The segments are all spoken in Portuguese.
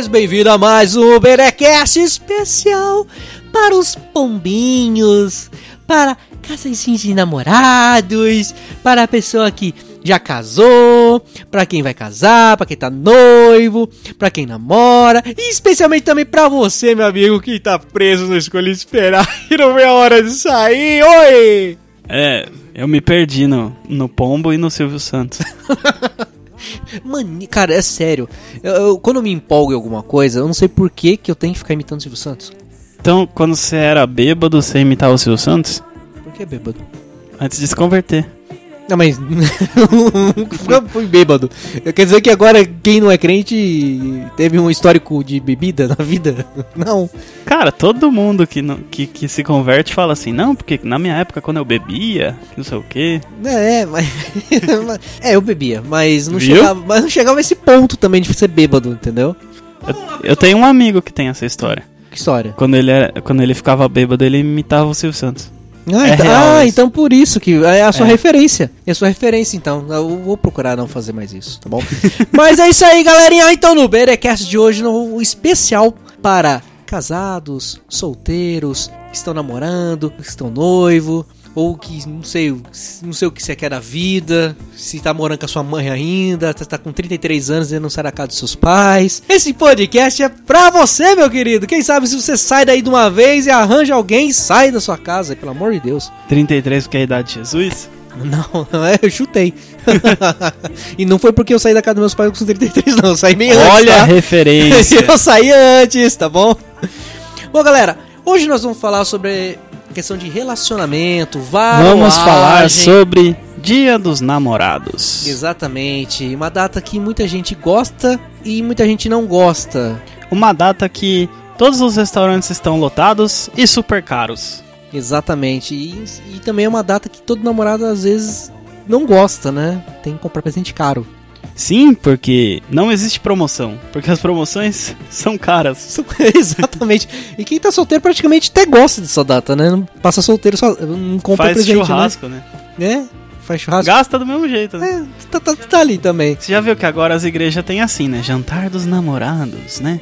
Nerds! Bem-vindo a mais um Berecast especial para os pombinhos, para casaisinhos de namorados, para a pessoa que já casou, para quem vai casar, para quem tá noivo, para quem namora, e especialmente também para você, meu amigo, que tá preso no escolha esperar e não vê a hora de sair. Oi! É, eu me perdi no, no Pombo e no Silvio Santos. Mano, cara, é sério. Eu, eu- quando eu me empolgo em alguma coisa, eu não sei por que, que eu tenho que ficar imitando o Silvio Santos. Então, quando você era bêbado, você imitava o Silvio Santos? Por que bêbado? Antes de se converter. Não, mas. Nunca fui bêbado. Quer dizer que agora quem não é crente teve um histórico de bebida na vida? Não. Cara, todo mundo que, não- que, que se converte fala assim, não, porque na minha época quando eu bebia, não sei o quê. É, mas. é, eu bebia, mas não, Viu? chegava, mas não chegava a esse ponto também de ser bêbado, entendeu? Eu, eu tenho um amigo que tem essa história. Que história. Quando ele, era, quando ele ficava bêbado, ele imitava o Silvio Santos. Ah, É então, ah, então por isso que é a sua É. referência. É a sua referência, então. Eu vou procurar não fazer mais isso, tá bom? Mas é isso aí, galerinha. Então, no Berecast de hoje, no especial para casados, solteiros, que estão namorando, que estão noivo, ou que não sei, não sei o que você quer da vida, se tá morando com a sua mãe ainda, tá, tá com 33 anos e não sai da casa dos seus pais. Esse podcast é pra você, meu querido. Quem sabe se você sai daí de uma vez e arranja alguém e sai da sua casa, pelo amor de Deus. 33 porque é a idade de Jesus? Não, não é, eu chutei. e não foi porque eu saí da casa dos meus pais com 33, não. Eu saí bem antes. Olha a tá? referência. eu saí antes, tá bom? Bom, galera, hoje nós vamos falar sobre questão de relacionamento, varoagem. Vamos falar sobre Dia dos Namorados. Exatamente, uma data que muita gente gosta e muita gente não gosta. Uma data que todos os restaurantes estão lotados e super caros. Exatamente, e, e também é uma data que todo namorado às vezes não gosta, né? Tem que comprar presente caro. Sim, porque não existe promoção. Porque as promoções são caras. Exatamente. E quem tá solteiro praticamente até gosta dessa data, né? Não passa solteiro, só não compra Faz presente, churrasco, né? né? É, faz churrasco. Gasta do mesmo jeito, né? É, tá, tá- tá ali também. Você já viu que agora as igrejas têm assim, né? Jantar dos namorados, né?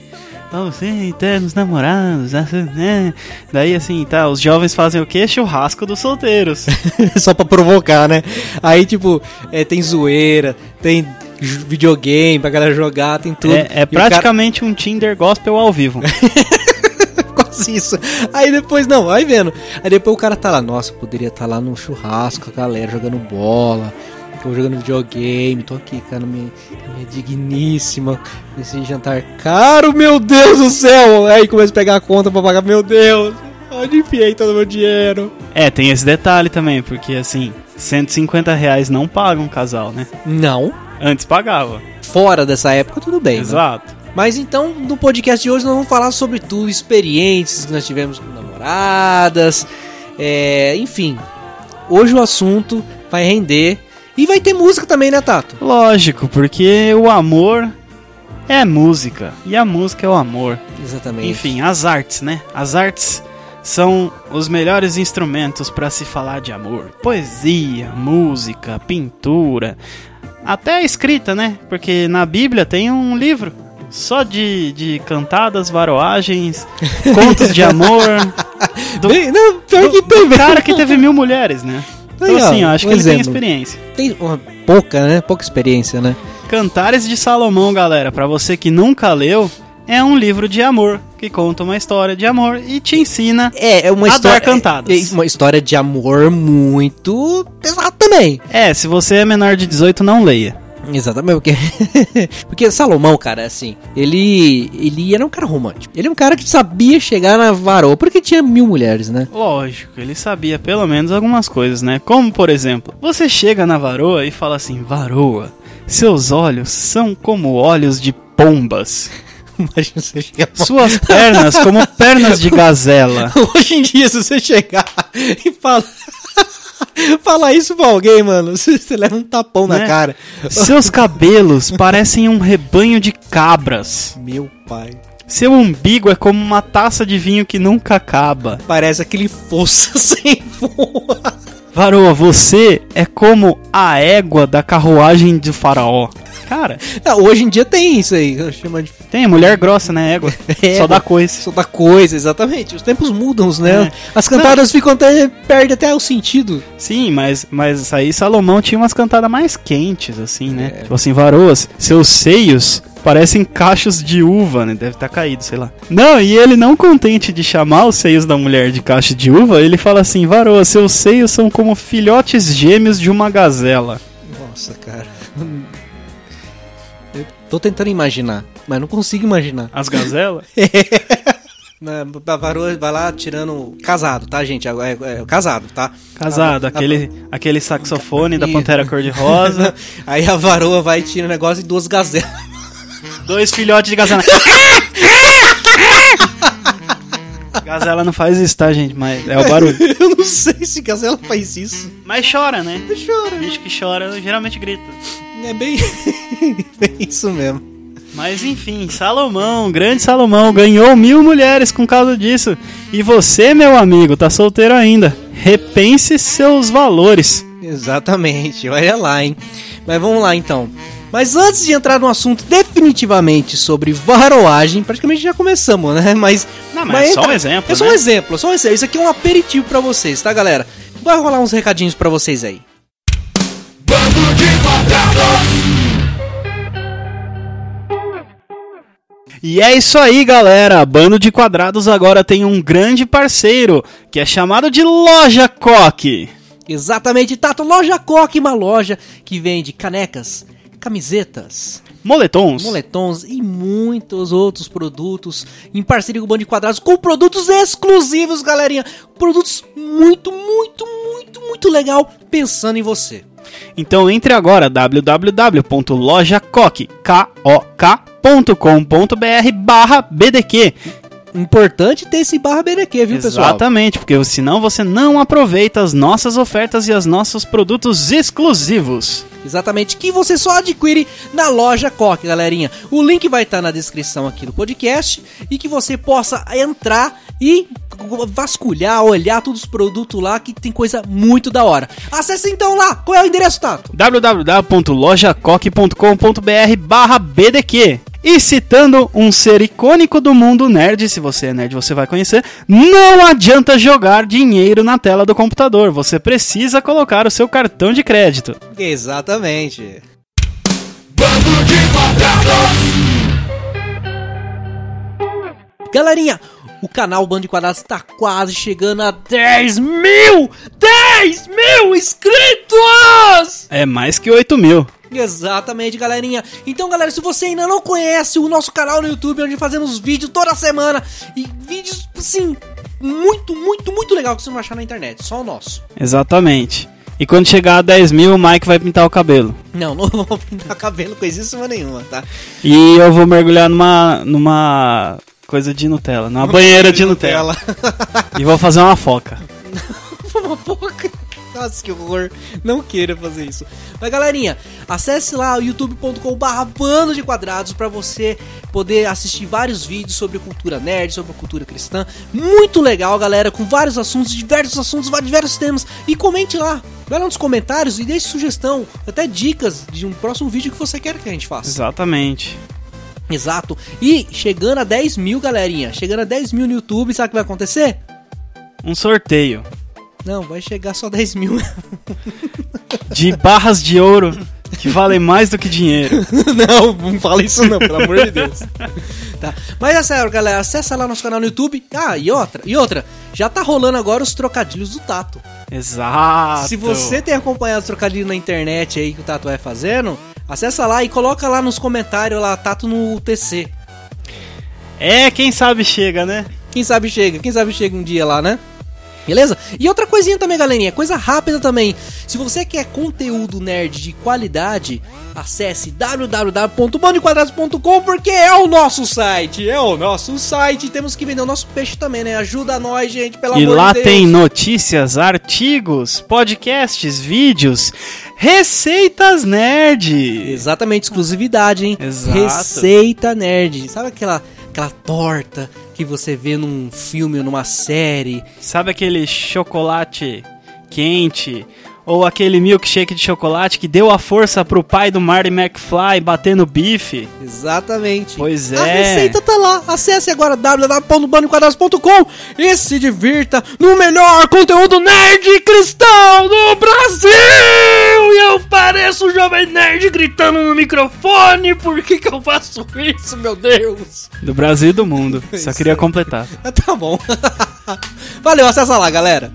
Então, sim, eternos namorados, assim, né? Daí, assim, tá, os jovens fazem o quê? Churrasco dos solteiros. Só pra provocar, né? Aí, tipo, é, tem zoeira, tem videogame pra galera jogar, tem tudo. É, é E o cara- praticamente um Tinder gospel ao vivo. Quase isso. Aí depois, não, aí vendo. Aí depois o cara tá lá, nossa, poderia estar lá no churrasco com a galera jogando bola. Tô jogando videogame, tô aqui, cara, minha, minha digníssima. Nesse jantar caro, meu Deus do céu! Aí começa a pegar a conta pra pagar, meu Deus, onde enfiei todo o meu dinheiro? É, tem esse detalhe também, porque assim, 150 reais não paga um casal, né? Não, Antes pagava. fora dessa época, tudo bem. né? Exato. Mas então, no podcast de hoje, nós vamos falar sobre tudo, experiências que nós tivemos com namoradas, é, enfim. Hoje o assunto vai render. E vai ter música também, né, Tato? Lógico, porque o amor é música. E a música é o amor. Exatamente. Enfim, as artes, né? As artes são os melhores instrumentos para se falar de amor. Poesia, música, pintura, até a escrita, né? Porque na Bíblia tem um livro só de, de cantadas, varoagens, contos de amor. Do, Bem, não, pior do- que tem do cara que teve mil mulheres, né? Então, Aí, ó, assim, eu acho um que ele tem exemplo. experiência. Tem uma pouca, né? Pouca experiência, né? Cantares de Salomão, galera, pra você que nunca leu, é um livro de amor que conta uma história de amor e te ensina. É, é uma A história. dar cantadas. É uma história de amor muito pesada também. É, se você é menor de 18, não leia. Exatamente, porque, porque Salomão, cara, assim, ele ele era um cara romântico. Ele é um cara que sabia chegar na varoa, porque tinha mil mulheres, né? Lógico, ele sabia pelo menos algumas coisas, né? Como, por exemplo, você chega na varoa e fala assim: Varoa, seus olhos são como olhos de pombas, Imagina você chegar suas pernas como pernas de gazela. Hoje em dia, se você chegar e falar. Falar isso pra alguém, mano, você, você leva um tapão na Né? cara. Seus cabelos parecem um rebanho de cabras. Meu pai. Seu umbigo é como uma taça de vinho que nunca acaba. Parece aquele fosso sem voa. Varoa, você é como a égua da carruagem de faraó. Cara, Ah, hoje em dia tem isso aí. Chama de tem mulher grossa, né? Égua. É, Só dá coisa. Só da coisa, exatamente. Os tempos mudam, né? É. As cantadas ficam até. perdem até o sentido. Sim, mas, mas aí Salomão tinha umas cantadas mais quentes, assim, né? É. Tipo assim, varoas, seus seios parecem cachos de uva, né? Deve estar caído, sei lá. Não, e ele não contente de chamar os seios da mulher de cacho de uva, ele fala assim, varoa, seus seios são como filhotes gêmeos de uma gazela. Nossa, cara. Eu tô tentando imaginar, mas não consigo imaginar. As gazelas? Na- A varoa vai lá tirando. Casado, tá, gente? É, é- é casado, tá? Casado, A- a- aquele, aquele saxofone da. Pantera Cor-de-Rosa, Aí a varoa vai tirar o negócio e duas gazelas. dois filhotes de gazela. Gazela não faz isso, tá, gente? Mas é o barulho. Eu não sei se gazela faz isso. Mas chora, né? Chora. Bicho que chora geralmente grita. É bem. bem isso mesmo. Mas enfim, Salomão, grande Salomão, ganhou mil mulheres com causa disso. E você, meu amigo, tá solteiro ainda. Repense seus valores. Exatamente, olha lá, hein? Mas vamos lá então. Mas antes de entrar no assunto definitivamente sobre varoagem, praticamente já começamos, né? Mas. Não, mas é só um exemplo, É só né? um exemplo, é só um exemplo. Isso aqui é um aperitivo pra vocês, tá, galera? Vai rolar uns recadinhos pra vocês aí. E é isso aí, galera. Bando de Quadrados agora tem um grande parceiro, que é chamado de Loja Coque. Exatamente, Tato. Loja Coque, uma loja que vende canecas, camisetas, Moletons. moletons e muitos outros produtos em parceria com o Bando de Quadrados, com produtos exclusivos, galerinha. Produtos muito, muito, muito, muito legal, pensando em você. Então entre agora www.lojacoque.com.br barra BDQ. Importante ter esse barra BDQ, viu, pessoal? Exatamente, porque senão você não aproveita as nossas ofertas e os nossos produtos exclusivos. Exatamente, que você só adquire na loja Coque, galerinha. O link vai estar na descrição aqui do podcast e que você possa entrar e vasculhar, olhar todos os produtos lá que tem coisa muito da hora. Acesse então lá. Qual é o endereço, Tato? www.lojacoque.com.br barra BDQ. E citando um ser icônico do mundo nerd, se você é nerd você vai conhecer, não adianta jogar dinheiro na tela do computador, você precisa colocar o seu cartão de crédito. Exatamente. Galerinha, o canal Bando de Quadrados está quase chegando a 10 mil! 10 mil inscritos! É mais que 8 mil. Exatamente, galerinha. Então, galera, se você ainda não conhece o nosso canal no YouTube, onde fazemos vídeos toda semana e vídeos, assim, muito, muito, muito legal que você não achar na internet, só o nosso. Exatamente. E quando chegar a 10 mil, o Mike vai pintar o cabelo. Não, não vou pintar cabelo coisíssima nenhuma, tá? E eu vou mergulhar numa. numa. coisa de Nutella, numa banheira de Nutella. E vou fazer uma foca. Uma boca. Nossa, que horror. Não queira fazer isso. Mas, galerinha, acesse lá o youtube.com barra bando de quadrados pra você poder assistir vários vídeos sobre cultura nerd, sobre cultura cristã. Muito legal, galera, com vários assuntos, diversos assuntos, diversos temas. E comente lá. Vai lá nos comentários e deixe sugestão, até dicas de um próximo vídeo que você quer que a gente faça. Exatamente. Exato. E chegando a 10 mil, galerinha. Chegando a 10 mil no YouTube, sabe o que vai acontecer? Um sorteio Não, vai chegar só 10 mil. de barras de ouro que valem mais do que dinheiro. não, não fala isso não, pelo amor de Deus. Tá. Mas é sério, galera, acessa lá nosso canal no YouTube. Ah, e outra, e outra, já tá rolando agora os trocadilhos do Tato. Exato. Se você tem acompanhado os trocadilhos na internet aí que o Tato vai fazendo, acessa lá e coloca lá nos comentários lá, Tato no TC. É, quem sabe chega, né? Quem sabe chega, quem sabe chega um dia lá, né? Beleza? E outra coisinha também, galerinha, coisa rápida também. Se você quer conteúdo nerd de qualidade, acesse www.bandoquadrados.com porque é o nosso site, é o nosso site. Temos que vender o nosso peixe também, né? Ajuda nós, gente, pelo E amor lá de Deus. tem notícias, artigos, podcasts, vídeos, receitas nerd. Exatamente, exclusividade, hein? Exato. Receita nerd. Sabe aquela, aquela torta que você vê num filme ou numa série? Sabe aquele chocolate quente Ou aquele milkshake de chocolate que deu a força pro pai do Marty McFly bater no bife. Exatamente. Pois A é. receita tá lá. Acesse agora www.bandoquadrados.com e se divirta no melhor conteúdo nerd cristão do Brasil! E eu pareço um jovem nerd gritando no microfone. Por que que eu faço isso, meu Deus? Do Brasil e do mundo. Só queria completar. Tá bom. Valeu, acessa lá, galera.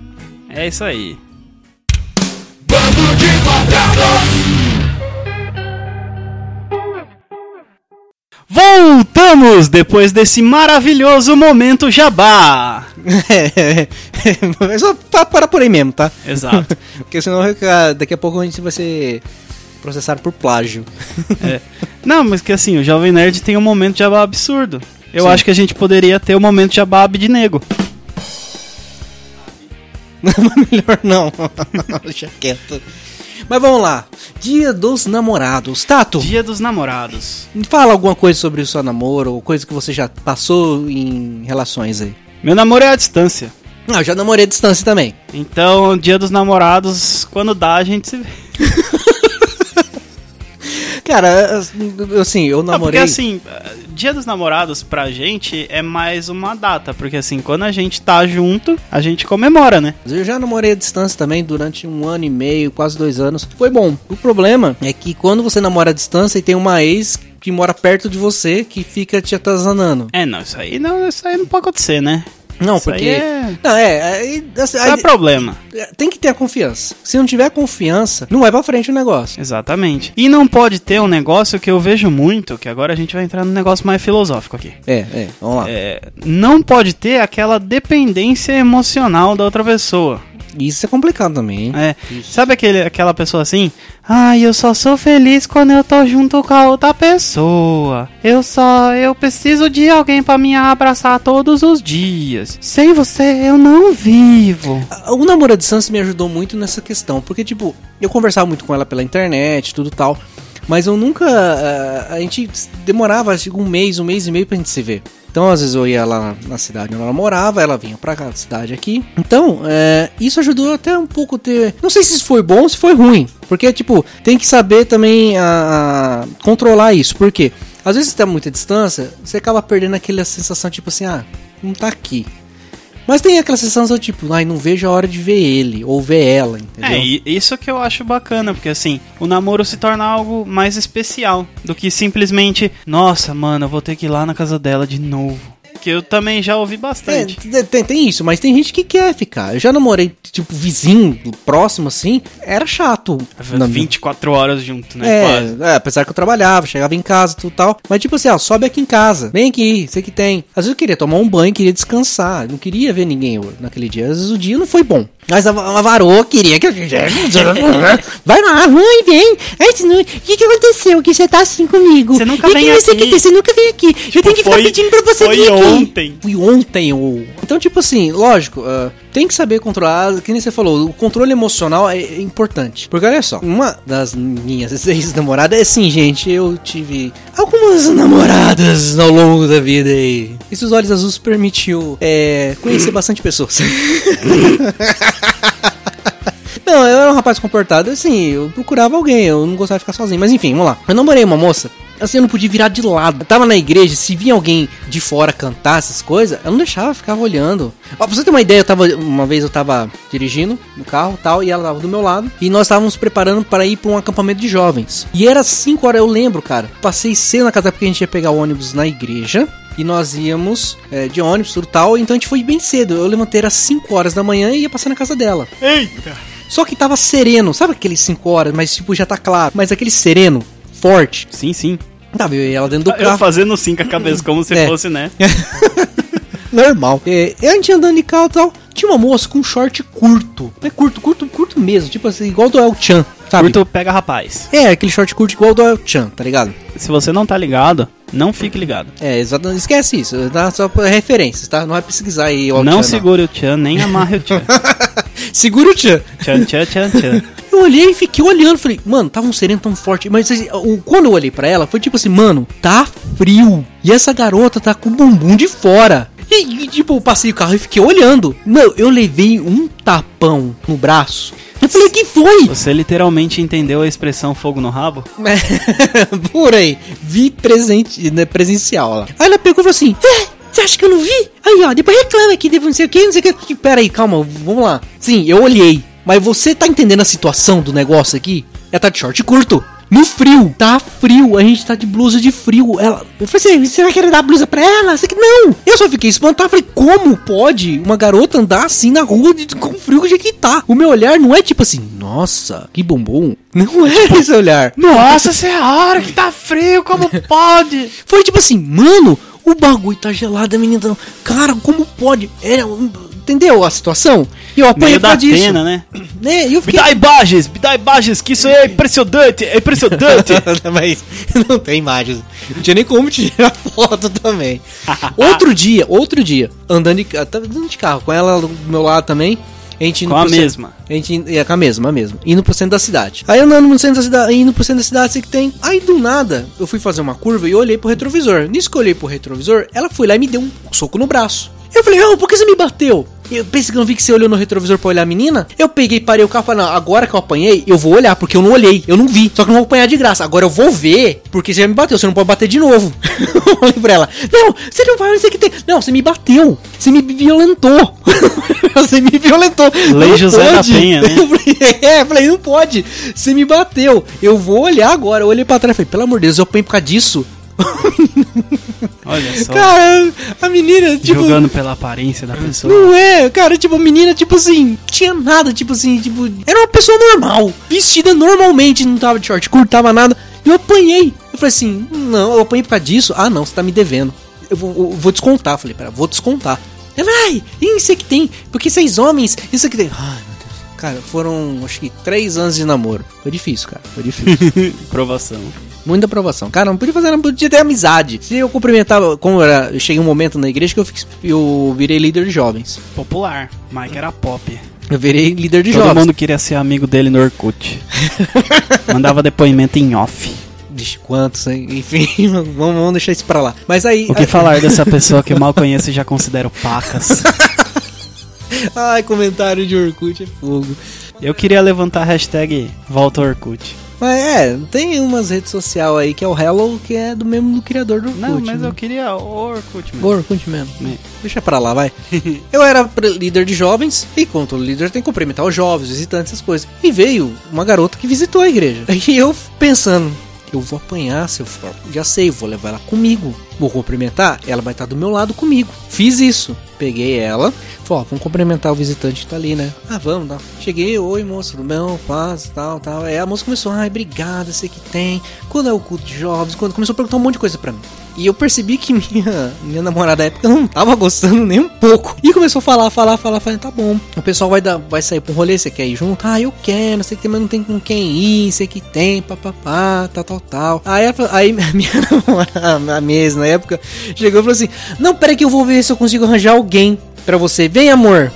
É isso aí. Voltamos depois desse maravilhoso momento jabá. É, é só pa- parar por aí mesmo, tá? Exato. Porque senão daqui a pouco a gente vai ser processado por plágio. É. Não, mas que assim, o Jovem Nerd tem um momento jabá absurdo. Eu Sim. acho que a gente poderia ter o momento jabá de nego. Melhor não. Deixa quieto. Mas vamos lá. Dia dos namorados. Tato, Dia dos namorados. fala alguma coisa sobre o seu namoro ou coisa que você já passou em relações aí. Meu namoro é à distância. Ah, eu já namorei à distância também. Então, dia dos namorados, quando dá, a gente se vê. Cara, assim, eu Não, namorei. porque assim, dia dos namorados pra gente é mais uma data. Porque assim, quando a gente tá junto, a gente comemora, né? Eu já namorei à distância também durante um ano e meio, quase dois anos. Foi bom. O problema é que quando você namora à distância e tem uma ex que mora perto de você que fica te atazanando. É, não, isso aí não, isso aí não pode acontecer, né? Não, Isso porque. é- Não, é. Aí, assim, é problema. tem que ter a confiança. Se não tiver confiança, não vai pra frente o negócio. Exatamente. E não pode ter um negócio que eu vejo muito, que agora a gente vai entrar num negócio mais filosófico aqui. É, é, vamos lá. É, não pode ter aquela dependência emocional da outra pessoa. Isso é complicado também? É, sabe aquele, aquela pessoa assim? Ai, eu só sou feliz quando eu tô junto com a outra pessoa. Eu só, eu preciso de alguém pra me abraçar todos os dias. Sem você eu não vivo. O namoro à distância me ajudou muito nessa questão, porque, tipo, eu conversava muito com ela pela internet, tudo tal, mas eu nunca. ah, a gente demorava acho, um mês, um mês e meio pra gente se ver. Então, às vezes eu ia lá na cidade onde ela morava, ela vinha pra cá, cidade aqui. Então, é, isso ajudou até um pouco ter. Não sei se foi bom ou se foi ruim. Porque, tipo, tem que saber também a, a- controlar isso. Porque, às vezes você tá muita distância, você acaba perdendo aquela sensação, tipo assim, ah, não tá aqui. Mas tem aquela sensação tipo, ai, não vejo a hora de ver ele ou ver ela, entendeu? É, isso que eu acho bacana, porque assim, o namoro se torna algo mais especial do que simplesmente, nossa, mano, eu vou ter que ir lá na casa dela de novo. Que eu também já ouvi É, bastante. tem, tem- tem isso, mas tem gente que quer ficar. Eu já namorei, tipo, vizinho, próximo assim, era chato. Na- 24 horas junto, né? É, é, apesar que eu trabalhava, chegava em casa, tudo tal. Mas tipo assim, ó, sobe aqui em casa, vem aqui, sei que tem. Às vezes eu queria tomar um banho, queria descansar, não queria ver ninguém naquele dia. Às vezes o dia não foi bom. Mas a, a varoa queria que eu. Vai lá, mãe, vem. O que, que aconteceu? Que você tá assim comigo? Você nunca E que vem você aqui. que- Você nunca vem aqui. eu tenho que ficar foi- pedindo pra você foi vir aqui. ontem. Fui ontem, ou. Então, tipo assim, lógico, ah, tem que saber controlar. Que nem você falou, o controle emocional é, importante. Porque olha só, uma das minhas ex-namoradas é assim, gente, eu tive algumas namoradas ao longo da vida e. Esses olhos azuis permitiu é, conhecer bastante pessoas. Não, eu era um rapaz comportado, assim, eu procurava alguém, eu não gostava de ficar sozinho. Mas enfim, vamos lá. Eu namorei uma moça, assim, eu não podia virar de lado. Eu tava na igreja, se vinha alguém de fora cantar essas coisas, eu não deixava, eu ficava olhando. Ó, pra você ter uma ideia, eu tava, uma vez eu tava dirigindo no carro e tal, e ela tava do meu lado, e nós estávamos preparando para ir pra um acampamento de jovens. E era 5 horas, eu lembro, cara. Passei cedo na casa porque a gente ia pegar o ônibus na igreja. E nós íamos é, de ônibus, tudo tal. Então a gente foi bem cedo. Eu levantei às 5 horas da manhã e ia passar na casa dela. Eita! Só que tava sereno, sabe aqueles 5 horas, mas tipo, já tá claro. Mas aquele sereno, forte. Sim, sim. Eu e ela dentro do Eu carro. fazendo sim com a cabeça, como se É. fosse, né? Normal. É, e a gente andando de carro e tal. Tinha uma moça com um short curto. É curto, curto, curto mesmo. Tipo assim, igual do El Chan, sabe? Curto pega rapaz. É, aquele short curto igual do El Chan, tá ligado? Se você não tá ligado, não fique ligado. É, exatamente. Esquece isso. Dá só referências, tá? Não vai pesquisar aí o El não Chan, segure o tchan, nem amarre o tchan. Segura o Chan. tchan, tchan, tchan, tchan. Eu olhei e fiquei olhando, falei, mano, tava um sereno tão forte. Mas assim, o- quando eu olhei pra ela, foi tipo assim, mano, tá frio. E essa garota tá com o bumbum de fora. E, tipo, eu passei o carro e fiquei olhando. Meu, eu levei um tapão no braço. Eu falei, que foi? Você literalmente entendeu a expressão fogo no rabo? Por aí. Vi presente, né, presencial lá. Aí ela pegou e falou assim: É, você acha que eu não vi? Aí, ó, depois reclama aqui, depois não sei o que, não sei o que. Pera aí, calma, vamos lá. Sim, eu olhei. Mas você tá entendendo a situação do negócio aqui? Ela tá de short curto. No frio, tá frio, a gente tá de blusa de frio. Ela, eu falei assim, você vai querer dar blusa pra ela? Você que não. Eu só fiquei espantado, falei, como pode uma garota andar assim na rua de, com frio do jeito que tá? O meu olhar não é tipo assim, nossa, que bombom. Não é esse olhar. Nossa senhora, que tá frio, como pode? Foi tipo assim, mano, o bagulho tá gelado, a menina. Cara, como pode? É, entendeu a situação? E eu apanhei da disso. pena, né? né? Eu fiquei... Me dá imagens, me dá imagens, que isso é impressionante, é impressionante. Mas não tem imagens. Não tinha nem como tirar foto também. outro dia, outro dia, andando de, andando de carro, com ela do meu lado também. A gente com a mesma. a gente é com a mesma, a mesma. Indo pro centro da cidade. Aí andando no centro da cidade, indo pro centro da cidade, sei que tem. Aí do nada, eu fui fazer uma curva e olhei pro retrovisor. Nisso que eu olhei pro retrovisor, ela foi lá e me deu um soco no braço. Eu falei, oh, por que você me bateu? Eu pensei que não vi que você olhou no retrovisor pra olhar a menina. Eu peguei, parei o carro e falei, não, agora que eu apanhei, eu vou olhar, porque eu não olhei, eu não vi. Só que eu não vou apanhar de graça. Agora eu vou ver, porque você já me bateu, você não pode bater de novo. eu falei pra ela, não, você não vai, não o que tem. Não, você me bateu, você me violentou. você me violentou. Lei José pode. da Penha, né? é, eu falei, não pode, você me bateu. Eu vou olhar agora. Eu olhei pra trás e falei, pelo amor de Deus, eu apanhei por causa disso. Olha só. Cara, a menina, tipo. Jogando pela aparência da pessoa. Não é, cara, tipo, a menina, tipo assim, tinha nada, tipo assim, tipo. Era uma pessoa normal. Vestida normalmente, não tava de short curto, tava nada. E eu apanhei. Eu falei assim, não, eu apanhei por causa disso. Ah, não, você tá me devendo. Eu vou, eu vou descontar. Eu falei, pera, vou descontar. Ela, ai, isso que tem, porque seis homens, isso que tem. Ai, meu Deus. Cara, foram acho que três anos de namoro. Foi difícil, cara. Foi difícil. Provação. Muita aprovação. Cara, não podia fazer, não podia ter amizade. Se eu cumprimentava, como era, eu cheguei um momento na igreja que eu, eu virei líder de jovens. Popular. Mike era pop. Eu virei líder de Todo jovens. Todo mundo queria ser amigo dele no Orkut. Mandava depoimento em off. Vixe, quantos, hein? Enfim, vamos, vamos deixar isso pra lá. Mas aí. O que falar dessa pessoa que eu mal conheço e já considero pacas? Ai, comentário de Orkut é fogo. Eu queria levantar a hashtag Volta Orkut. Mas é, tem umas redes sociais aí que é o Hello, que é do mesmo do criador do Orkut. Não, mas né? eu queria o Orkut mesmo. O Orkut mesmo. É. Deixa pra lá, vai. eu era líder de jovens, e todo líder tem que cumprimentar os jovens, visitantes, essas coisas. E veio uma garota que visitou a igreja. E eu pensando, eu vou apanhar se eu for. Já sei, vou levar ela comigo. Vou cumprimentar, ela vai estar do meu lado comigo. Fiz isso. Peguei ela, falei, ó, vamos cumprimentar o visitante que tá ali, né? Ah, vamos, tá. Cheguei, oi moça, tudo bem? Paz, tal, tal. Aí a moça começou, ai, obrigada, sei que tem. Quando é o culto de jovens? Quando começou a perguntar um monte de coisa pra mim. E eu percebi que minha, minha namorada da época não tava gostando nem um pouco. E começou a falar, falar, falar, falei, tá bom. O pessoal vai, dar, vai sair um rolê, você quer ir junto? Ah, eu quero, sei que tem, mas não tem com quem ir, sei que tem, papapá, tal, tal, tal. Aí, aí minha namorada, a mesma na época, chegou e falou assim: Não, peraí que eu vou ver se eu consigo arranjar alguém pra você. Vem, amor.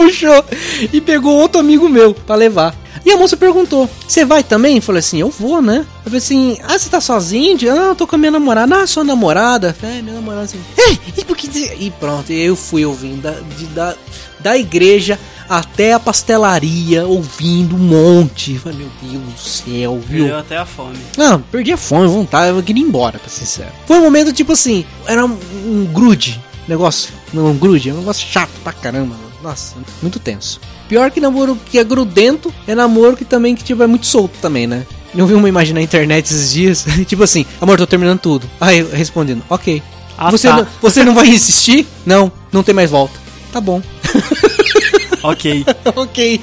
Puxou e pegou outro amigo meu pra levar. E a moça perguntou: Você vai também? Eu falei assim: Eu vou, né? Eu falei assim: Ah, você tá sozinho? Ah, eu tô com a minha namorada. Ah, sua namorada? É, minha namorada assim. É, e porque. E pronto, eu fui ouvindo da, de, da, da igreja até a pastelaria, ouvindo um monte. Falei, meu Deus do céu, viu? Perdeu até a fome. Não, perdi a fome, vontade, eu queria ir embora, pra ser sincero. Foi um momento tipo assim: era um, um grude negócio. Não, um grude, é um negócio chato pra caramba. Nossa, muito tenso. Pior que namoro que é grudento, é namoro que também que tipo, é muito solto também, né? Eu vi uma imagem na internet esses dias, tipo assim, amor, tô terminando tudo. Aí respondendo, ok. Ah, você, tá. não, você não vai insistir? Não, não tem mais volta. Tá bom. ok. ok.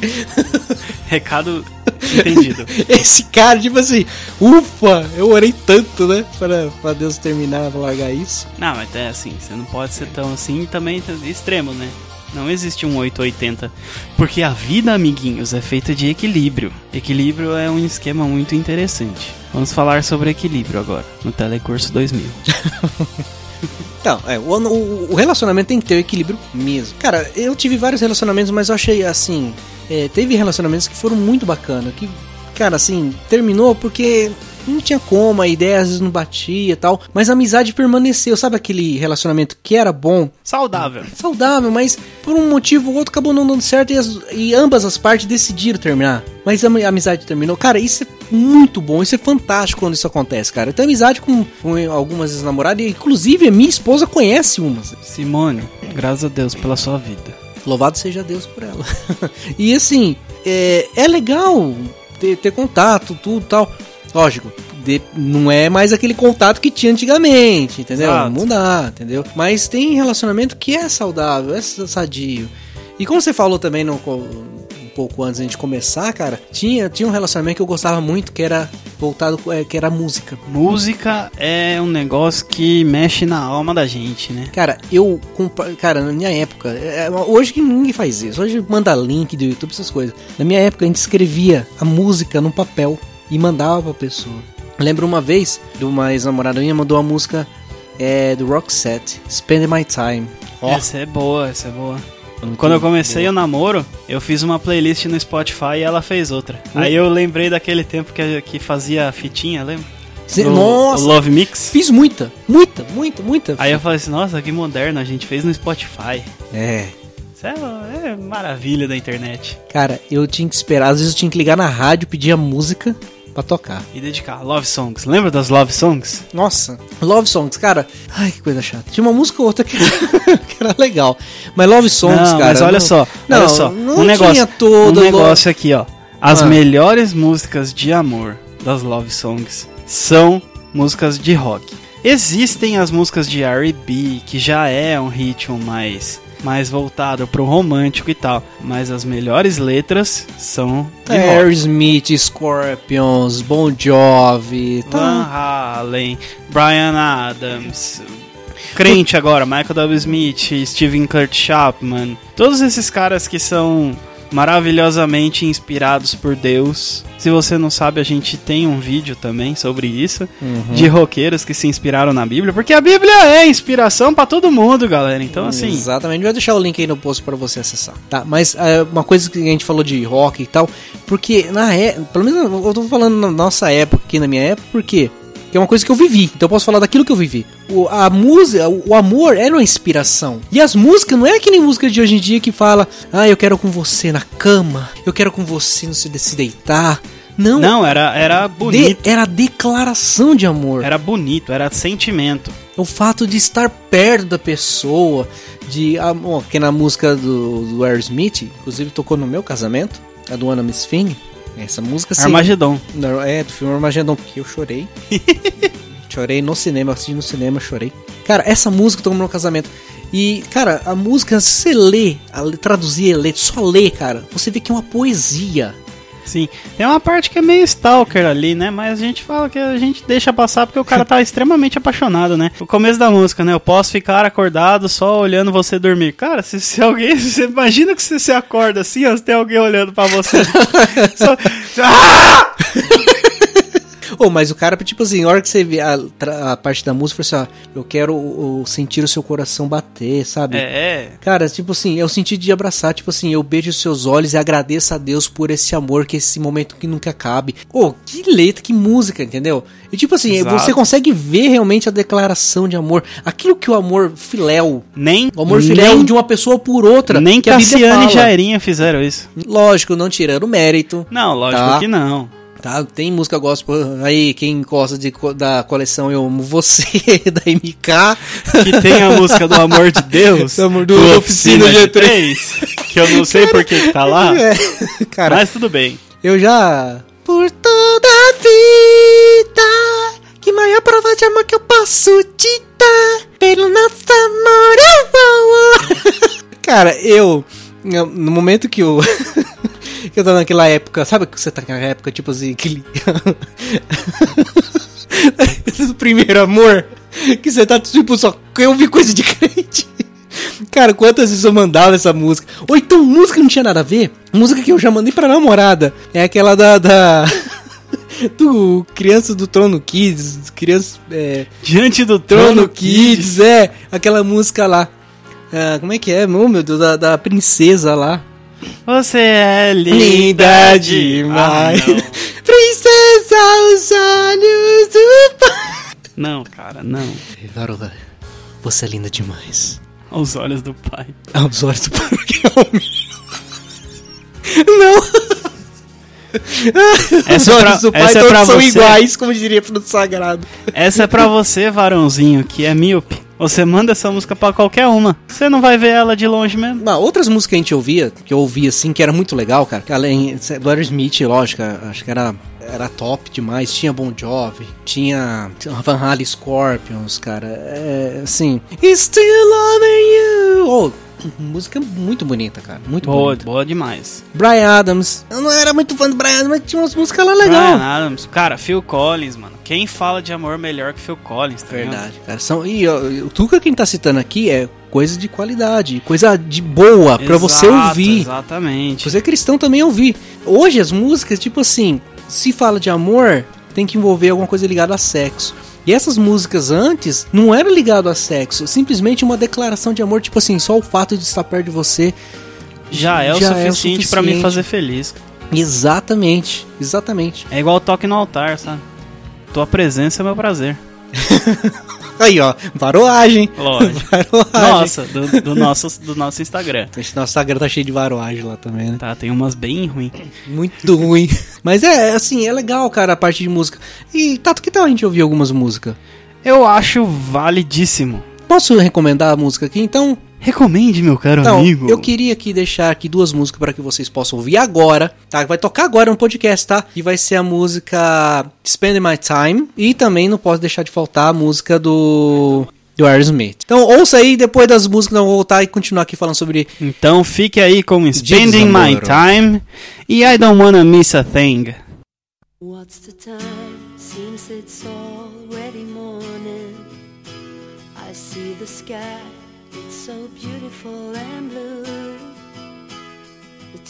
Recado entendido. Esse cara, tipo assim, ufa, eu orei tanto, né? Pra, pra Deus terminar, largar isso. Não, mas é assim, você não pode ser tão assim também extremo, né? Não existe um 880. Porque a vida, amiguinhos, é feita de equilíbrio. Equilíbrio é um esquema muito interessante. Vamos falar sobre equilíbrio agora, no Telecurso 2000. Então, é, o, o, relacionamento tem que ter o equilíbrio mesmo. Cara, eu tive vários relacionamentos, mas eu achei assim. É, teve relacionamentos que foram muito bacanas. Que, cara, assim, terminou porque não tinha como, a ideia às vezes não batia e tal, mas a amizade permaneceu, sabe aquele relacionamento que era bom, Saudável. saudável, mas por um motivo ou outro acabou não dando certo e, as- e ambas as partes decidiram terminar. Mas a, amizade terminou. Cara, isso é muito bom, isso é fantástico quando isso acontece, cara. Eu tenho amizade com, com algumas ex-namoradas, e inclusive a minha esposa conhece umas. Simone, graças a Deus pela sua vida. Louvado seja Deus por ela. e assim, é, é legal ter, ter contato, tudo tal. Lógico, de- não é mais aquele contato que tinha antigamente, entendeu? Exato. Mudar, entendeu? Mas tem relacionamento que é saudável, é sadio. E como você falou também no, um pouco antes da gente começar, cara, tinha, tinha um relacionamento que eu gostava muito, que era voltado, é, que era música. Música é um negócio que mexe na alma da gente, né? Cara, eu. Cara, na minha época. é, hoje que ninguém faz isso. Hoje manda link do YouTube, essas coisas. Na minha época a gente escrevia a música num papel e mandava pra pessoa. Lembro uma vez de uma ex-namorada minha mandou a música é, do Roxette, Spend My Time. Ó, Essa é boa, essa é boa. muito Quando eu comecei boa. o namoro, eu fiz uma playlist no Spotify e ela fez outra. Aí eu lembrei daquele tempo que, que fazia fitinha, lembra? Cê- Do- nossa, o Love Mix. fiz muita, muita, muita, muita. Aí eu falei assim, nossa, que moderno, a gente fez no Spotify. É. Isso é, é maravilha da internet. Cara, eu tinha que esperar. Às vezes eu tinha que ligar na rádio, pedir a música pra tocar. E dedicar. Love Songs. Lembra das Love Songs? Nossa, Love Songs, cara. Ai, que coisa chata. Tinha uma música ou outra que, que era legal. Mas Love Songs, não, cara. mas olha não- só, Não, olha só. não um negócio, toda um negócio aqui, ó. As Ah. melhores músicas de amor das Love Songs são músicas de rock. Existem as músicas de R&B, que já é um ritmo mais mais voltado pro romântico e tal, mas as melhores letras são de rock. Aerosmith, Scorpions, Bon Jovi. Van Tá. Halen, Brian Adams, crente agora, Michael W. Smith, Steven Kurt Chapman, todos esses caras que são maravilhosamente inspirados por Deus. Se você não sabe, a gente tem um vídeo também sobre isso, Uhum. de roqueiros que se inspiraram na Bíblia, porque a Bíblia é inspiração pra todo mundo, galera. Então assim, Exatamente, vai deixar o link aí no post pra você acessar. Tá, mas é, uma coisa que a gente falou de rock e tal, porque na é, pelo menos eu tô falando na nossa época, aqui na minha época, porque que é uma coisa que eu vivi, então eu posso falar daquilo que eu vivi. O, a música, o, o amor era uma inspiração. E as músicas não é que nem música de hoje em dia que fala, ah, eu quero com você na cama, eu quero com você não se, se deitar. Não, não, era era de- bonito. era declaração de amor. Era bonito, era sentimento. O fato de estar perto da pessoa, de. ah, bom, que na música do, do Aerosmith, inclusive tocou no meu casamento, a do Anna Miss Fing. Essa música sim, Armagedon. É, do filme Armagedon, que eu chorei. chorei no cinema, assisti no cinema, chorei. Cara, essa música tocou no meu casamento. E, cara, a música, se você lê, traduzir e ler, só ler, cara, você vê que é uma poesia. Sim, tem uma parte que é meio stalker ali, né? Mas a gente fala que a gente deixa passar porque o cara tá extremamente apaixonado, né? O começo da música, né? Eu posso ficar acordado só olhando você dormir. Cara, se, se alguém. Você imagina que você se acorda assim, ó, se tem alguém olhando pra você. Só- Ah! Ô, mas o cara, tipo assim, a hora que você vê a, a parte da música, você assim, ó, eu quero o- o sentir o seu coração bater, sabe? É, Cara, tipo assim, eu senti de abraçar, tipo assim, eu beijo os seus olhos e agradeço a Deus por esse amor, que esse momento que nunca acabe. Ô, que letra, que música, entendeu? E tipo assim, Exato. você consegue ver realmente a declaração de amor. Aquilo que o amor filéu, nem. o amor filéu de uma pessoa por outra. Nem que Cassiane e. Jairinha fizeram isso. Lógico, não tirando mérito. Não, lógico Tá. que não. Tá, tem música gospel aí, quem gosta de, da coleção Eu Amo Você, da MK. Que tem a música do amor de Deus. Do do Oficina G3. Que eu não sei por que que tá lá. É, cara, Mas tudo bem. Eu já. Por toda a vida, que maior prova de amor que eu posso te dar. Pelo nosso amor eu vou. Cara, eu. No momento que eu. que eu tava naquela época. Sabe que você tá naquela época, tipo assim, aquele. do primeiro amor? Que você tá tipo só. Eu vi coisa de crente. Cara, quantas vezes eu mandava essa música? Ou então música que não tinha nada a ver? Música que eu já mandei pra namorada. É aquela da. da... do Criança do Trono Kids. Criança. É, Diante do Trono trono Kids, Kids. é. Aquela música lá. Ah, como é que é? Oh, meu Deus, da, da princesa lá. Você é linda, Linda demais. demais. Princesa, os olhos do pai. não. cara, não. Varola, você é linda demais. Aos olhos do pai. Aos olhos do pai, porque é o meu. Não. Essa Os é pra- olhos do pai essa é todos pra são você. iguais, como diria pro sagrado. Essa é pra você, varãozinho, que é míope. Você manda essa música pra qualquer uma. Você não vai ver ela de longe mesmo. Outras músicas que a gente ouvia, que eu ouvia assim, que era muito legal, cara. Além do Aerosmith, lógico, acho que era, era top demais. Tinha Bon Jovi, tinha Van Halen Scorpions, cara. É, assim. Still loving you. Oh, música muito bonita, cara. Muito Boa, bonita. boa demais. Brian Adams. Eu não era muito fã do Brian Adams, mas tinha umas músicas lá Brian legais. Adams. Cara, Phil Collins, mano. Quem fala de amor melhor que Phil Collins, tá? Verdade, cara. São, e ó, o Tuca quem tá citando aqui é coisa de qualidade, coisa de boa pra você ouvir. Exatamente. Você é cristão também ouvir. Hoje as músicas, tipo assim, se fala de amor, tem que envolver alguma coisa ligada a sexo. E essas músicas antes não eram ligado a sexo, simplesmente uma declaração de amor, tipo assim, só o fato de estar perto de você. Já é o Já é o suficiente pra me suficiente. fazer feliz. Exatamente, exatamente. É igual toque no altar, sabe? Tua presença é meu prazer. Aí, ó, varoagem. Lógico. Varoagem. Nossa, do, do nosso, do nosso Instagram. Esse Nosso Instagram tá cheio de varoagem lá também, né? Tá, tem umas bem ruins. Muito ruim. Mas é, assim, é legal, cara, a parte de música. E, Tato, que tal a gente ouvir algumas músicas? Eu acho validíssimo. Posso recomendar a música aqui? Então, Recomende, meu caro Então, amigo. eu queria aqui deixar aqui duas músicas para que vocês possam ouvir agora, tá? Vai tocar agora no podcast, tá? E vai ser a música Spend My Time e também não posso deixar de faltar a música do do Aerosmith. Então, ouça aí depois das músicas, nós vamos voltar e continuar aqui falando sobre Então fique aí com Spending My. Time e I Don't Wanna Miss a Thing. What's the time? Seems it's already morning. I see the sky,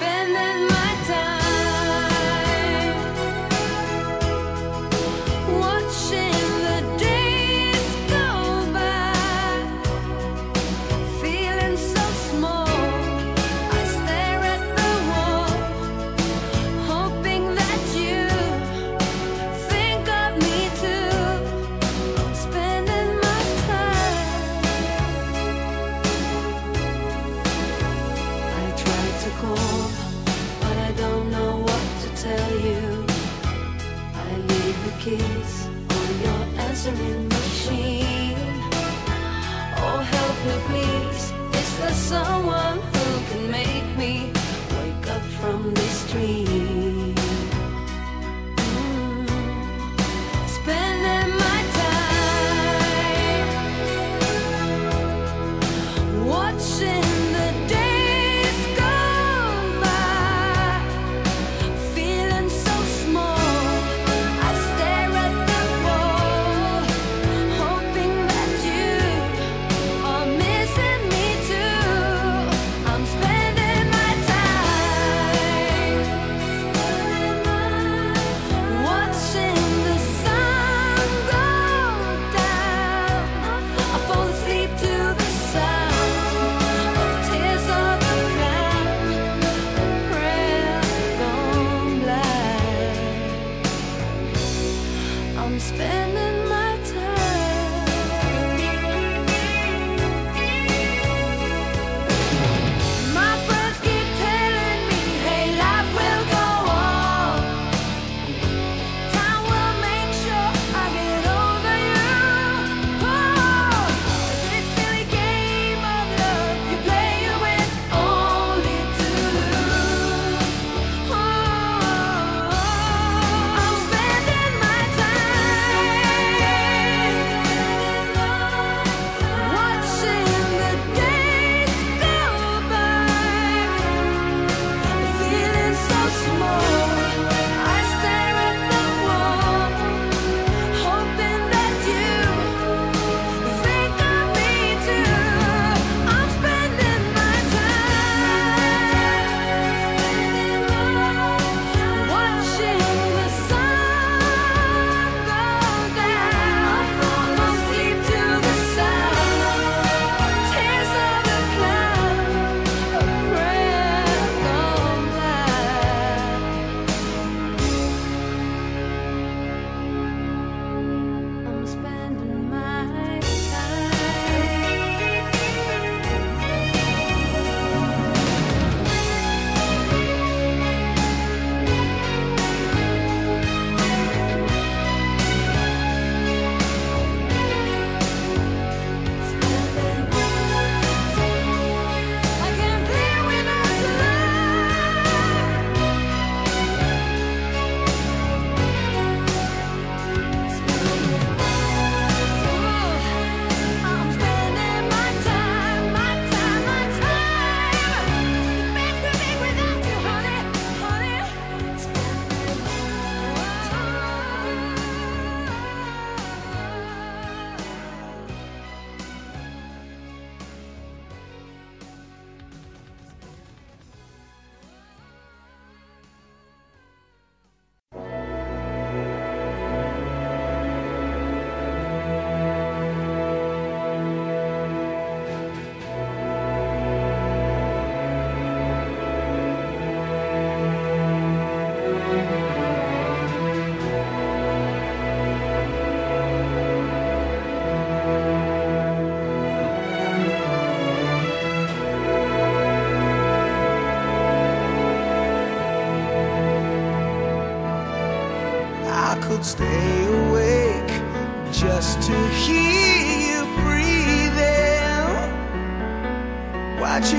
Spending my time keys on your answering machine. Oh, help me, please. Is there someone who can make me wake up from this dream? Mm. Time watching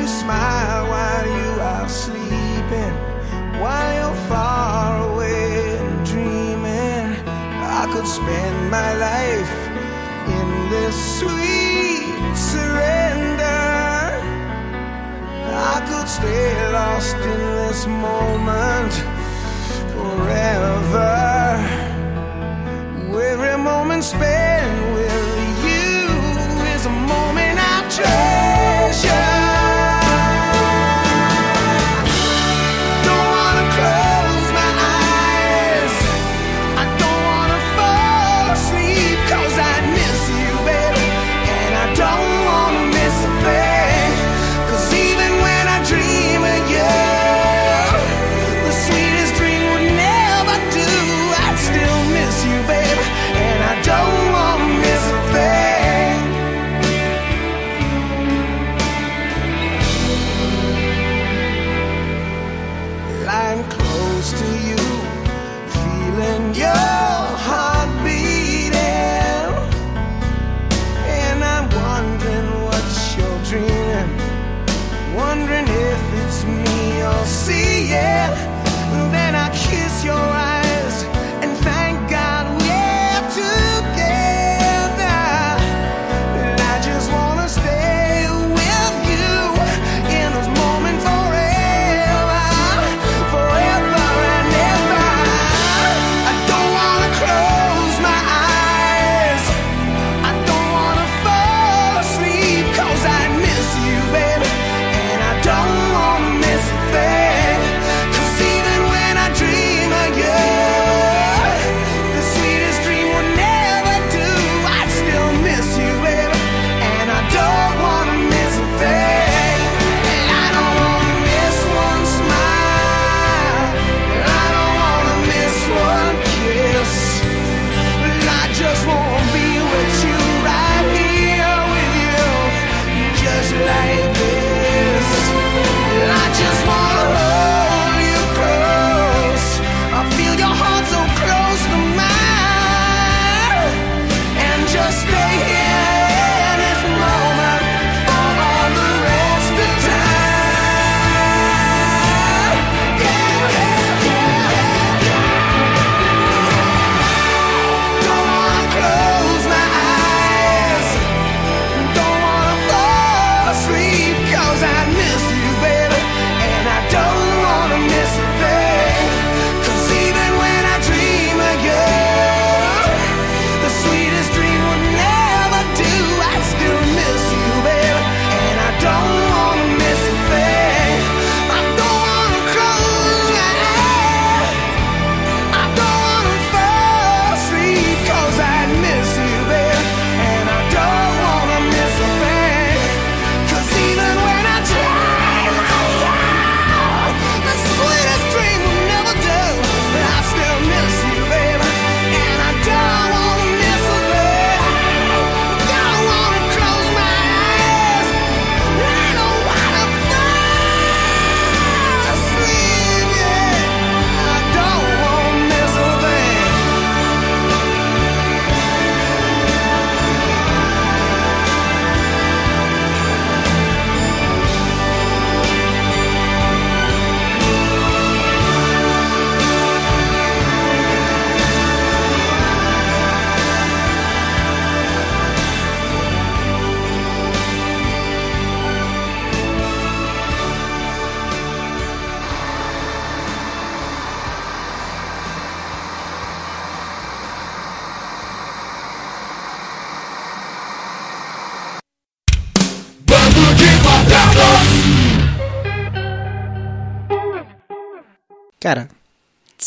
you smile.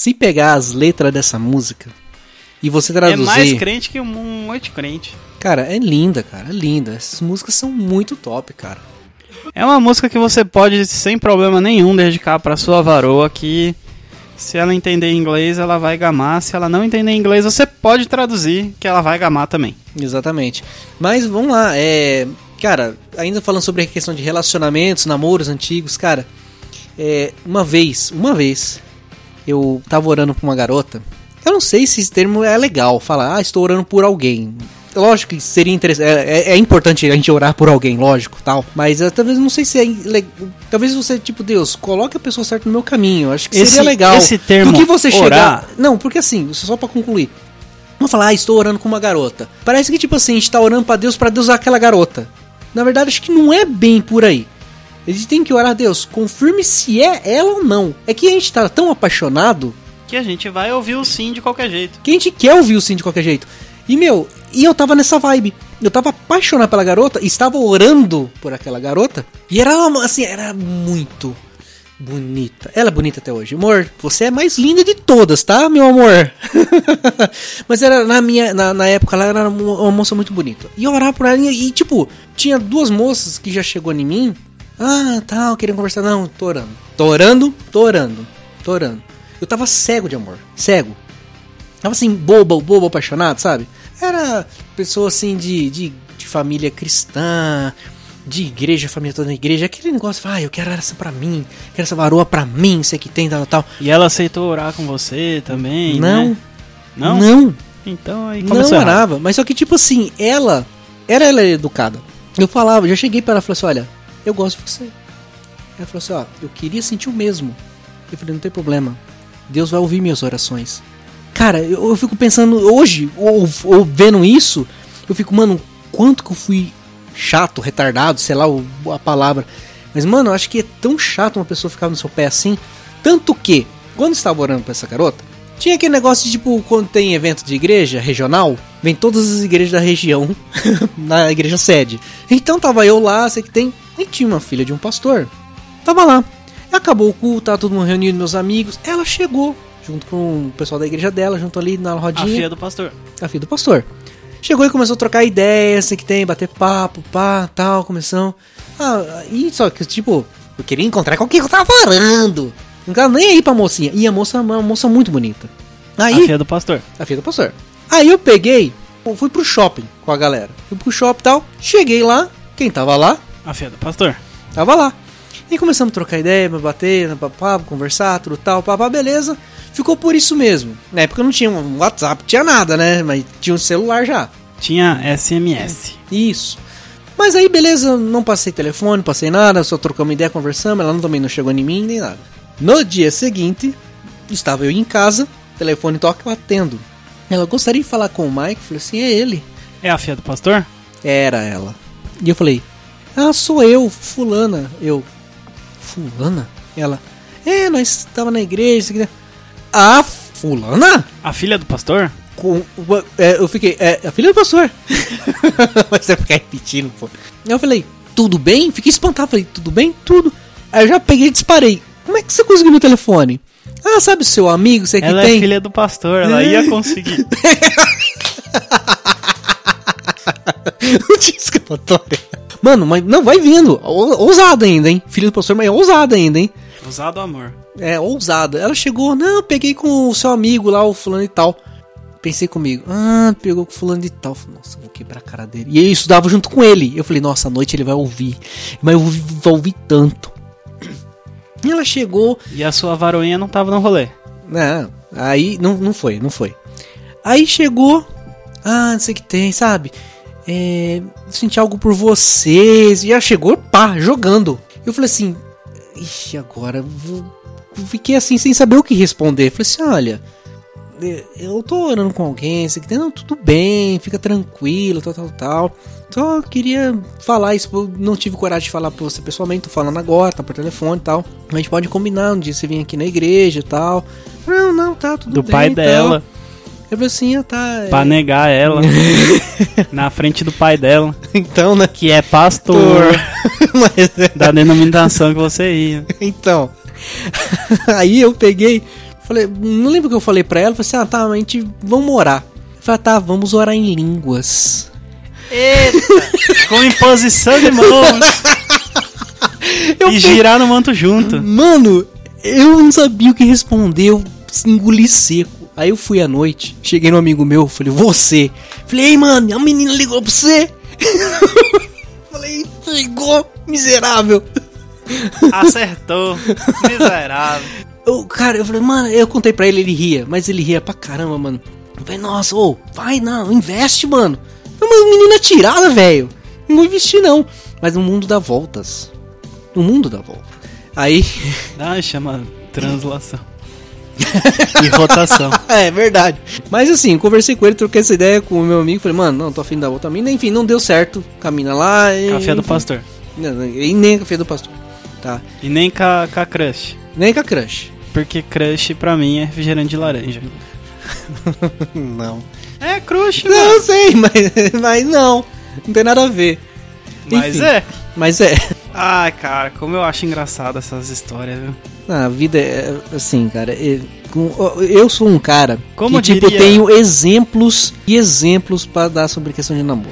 se pegar as letras dessa música e você traduzir. É mais crente que um monte crente. Cara, é linda, cara, é linda. Essas músicas são muito top, cara. É uma música que você pode, sem problema nenhum, dedicar para sua varoa que. Se ela entender inglês, ela vai gamar. Se ela não entender inglês, você pode traduzir que ela vai gamar também. Exatamente. Mas vamos lá, é. Cara, ainda falando sobre a questão de relacionamentos, namoros antigos, cara. É, uma vez, uma vez, eu tava orando por uma garota. Eu não sei se esse termo é legal, falar, ah, estou orando por alguém. Lógico que seria interessante. É, é, é importante a gente orar por alguém, lógico, tal. Mas eu, talvez não sei se é. Talvez você, tipo, Deus, coloque a pessoa certa no meu caminho. Acho que esse, seria legal. Esse termo. Do que você orar... chegar. Não, porque assim, só para concluir. Vamos falar, ah, estou orando com uma garota. Parece que, tipo assim, a gente tá orando pra Deus, para Deus usar aquela garota. Na verdade, acho que não é bem por aí. A gente tem que orar a Deus, confirme se é ela ou não. É que a gente tá tão apaixonado Que a gente vai ouvir o sim de qualquer jeito. que a gente quer ouvir o sim de qualquer jeito. E, meu, e eu tava nessa vibe. Eu tava apaixonado pela garota, estava orando por aquela garota. E era, uma- assim, era muito bonita. Ela é bonita até hoje. Amor, você é a mais linda de todas, tá, meu amor? Mas era na minha, na, na época, ela era uma uma moça muito bonita. E eu orava por ela e, tipo, tinha duas moças que já chegou em mim. Ah, tal, querendo conversar. Não, tô orando. Tô orando, tô orando, tô orando. Eu tava cego de amor. Cego. Tava assim, bobo, bobo, apaixonado, sabe? Era pessoa assim de, de, de família cristã, de igreja, família toda na igreja. Aquele negócio, ah, eu quero essa pra mim, quero essa varoa pra mim, sei que tem, tal, tal. E ela aceitou orar com você também, Não, né? Não? não, Então aí não começou errado. orava. Mas só que, tipo assim, ela, era ela educada. Eu falava, já cheguei pra ela e falei assim: olha, eu gosto de você. Ela falou assim: ó, eu queria sentir o mesmo. Eu falei: não tem problema, Deus vai ouvir minhas orações. Cara, eu, eu fico pensando, hoje, ou, ou vendo isso, eu fico, mano, quanto que eu fui chato, retardado, sei lá a palavra. Mas, mano, eu acho que é tão chato uma pessoa ficar no seu pé assim. Tanto que, quando eu estava orando pra essa garota, tinha aquele negócio de tipo, quando tem evento de igreja regional, vem todas as igrejas da região na igreja sede. Então tava eu lá, sei que tem, e tinha uma filha de um pastor. Tava lá. Acabou o culto, tava todo mundo reunido, meus amigos. Ela chegou, junto com o pessoal da igreja dela, junto ali na A rodinha filha do pastor. a filha do pastor. Chegou e começou a trocar ideias, assim que tem, bater papo, pá, tal, começou. Ah, e só que, tipo, eu queria encontrar com quem eu tava orando. Não tava nem aí pra mocinha. E a moça é uma moça muito bonita. A Aí, filha do pastor. a filha do pastor. Aí eu peguei, fui pro shopping com a galera. Fui pro shopping e tal. Cheguei lá, quem tava lá? A filha do pastor. Tava lá. E começamos a trocar ideia, bater, papá, conversar, tudo tal, papá, beleza. Ficou por isso mesmo. Na época não tinha um WhatsApp, tinha nada, né? Mas tinha um celular já. Tinha SMS. Isso. Mas aí, beleza, não passei telefone, passei nada, só trocamos ideia, conversamos, ela também não chegou em mim, nem nada. No dia seguinte, estava eu em casa, telefone toca, eu atendo. Ela gostaria de falar com o Mike, eu falei assim, é ele. É a filha do pastor? Era ela. E eu falei, ah, sou eu, fulana. Eu, fulana? Ela, é, nós estava na igreja, isso aqui. né?" Ah, fulana? A filha do pastor? Com, é, eu fiquei, é, a filha do pastor. Mas você ficar repetindo, pô. Eu falei, tudo bem? Fiquei espantado, falei, tudo bem? Tudo. Aí eu já peguei e disparei. Como é que você conseguiu meu telefone? Ah, sabe seu amigo, você que ela tem? é filha do pastor, ela ia conseguir. Não tinha escapatória. Mano, mas não, vai vindo. Ou- Ousada ainda, hein? Filho do pastor, mas é ousada ainda, hein? Usado amor. É, ousada. Ela chegou, não, peguei com o seu amigo lá, o fulano e tal. Pensei comigo, ah, pegou com o fulano e tal. Falei, Nossa, vou quebrar a cara dele. E eu estudava junto com ele. Eu falei, nossa, à noite ele vai ouvir. Mas eu vou- vai ouvir tanto. E ela chegou, E a sua varoinha não tava no rolê. né? Aí não, não foi, não foi. Aí chegou, ah, não sei o que tem, sabe? É, senti algo por vocês. E ela chegou, pá, jogando. Eu falei assim, ixi, agora eu vou... fiquei assim sem saber o que responder. Falei assim, olha, é, eu tô orando com alguém, aqui tem, não, tudo bem, fica tranquilo, tal, tal, tal. Só queria falar isso, eu não tive coragem de falar pra você pessoalmente, tô falando agora, tá por telefone e tal. A gente pode combinar um dia você vir aqui na igreja e tal. Não, não, tá tudo Do bem. pai e tal. Eu falei assim, ah, tá. é, Pra negar ela. na frente do pai dela. Então, né? Que é pastor. Mas, é, da denominação que você ia. então. Aí eu peguei, falei, não lembro o que eu falei pra ela, falei assim, ah, tá, a gente vamos orar. Eu falei, tá, vamos orar em línguas. Eita! Com imposição de mãos. Eu e pe- girar no manto junto. Mano, eu não sabia o que responder, eu engoli seco. Aí eu fui à noite, cheguei no amigo meu, falei, você. Falei, ei, mano, a menina ligou pra você. falei, ligou, miserável. Acertou. Miserável. Eu, cara, eu falei, mano, eu contei pra ele, ele ria, mas ele ria pra caramba, mano. Eu falei, nossa, ô, vai não, investe, mano. É uma menina tirada, velho. Não vou investir, não. Mas o mundo dá voltas. O mundo dá voltas. Aí. Ah, chama translação. E rotação. é verdade. Mas assim, conversei com ele, troquei essa ideia com o meu amigo. Falei, mano, não, tô afim da outra mina. Enfim, não deu certo. Camina lá. E, Café do pastor. Não, E nem café do pastor. Tá. E nem com a, com a crush. Nem com a crush. Porque crush pra mim é refrigerante de laranja. Não. É crush, Não, mano. sei, mas, mas não. Não tem nada a ver. Mas Enfim. é. Mas é. Ai, cara, como eu acho engraçado essas histórias, viu? A vida é assim, cara. é- Eu sou um cara Como que, tipo, diria- tenho exemplos e exemplos pra dar sobre questão de namoro.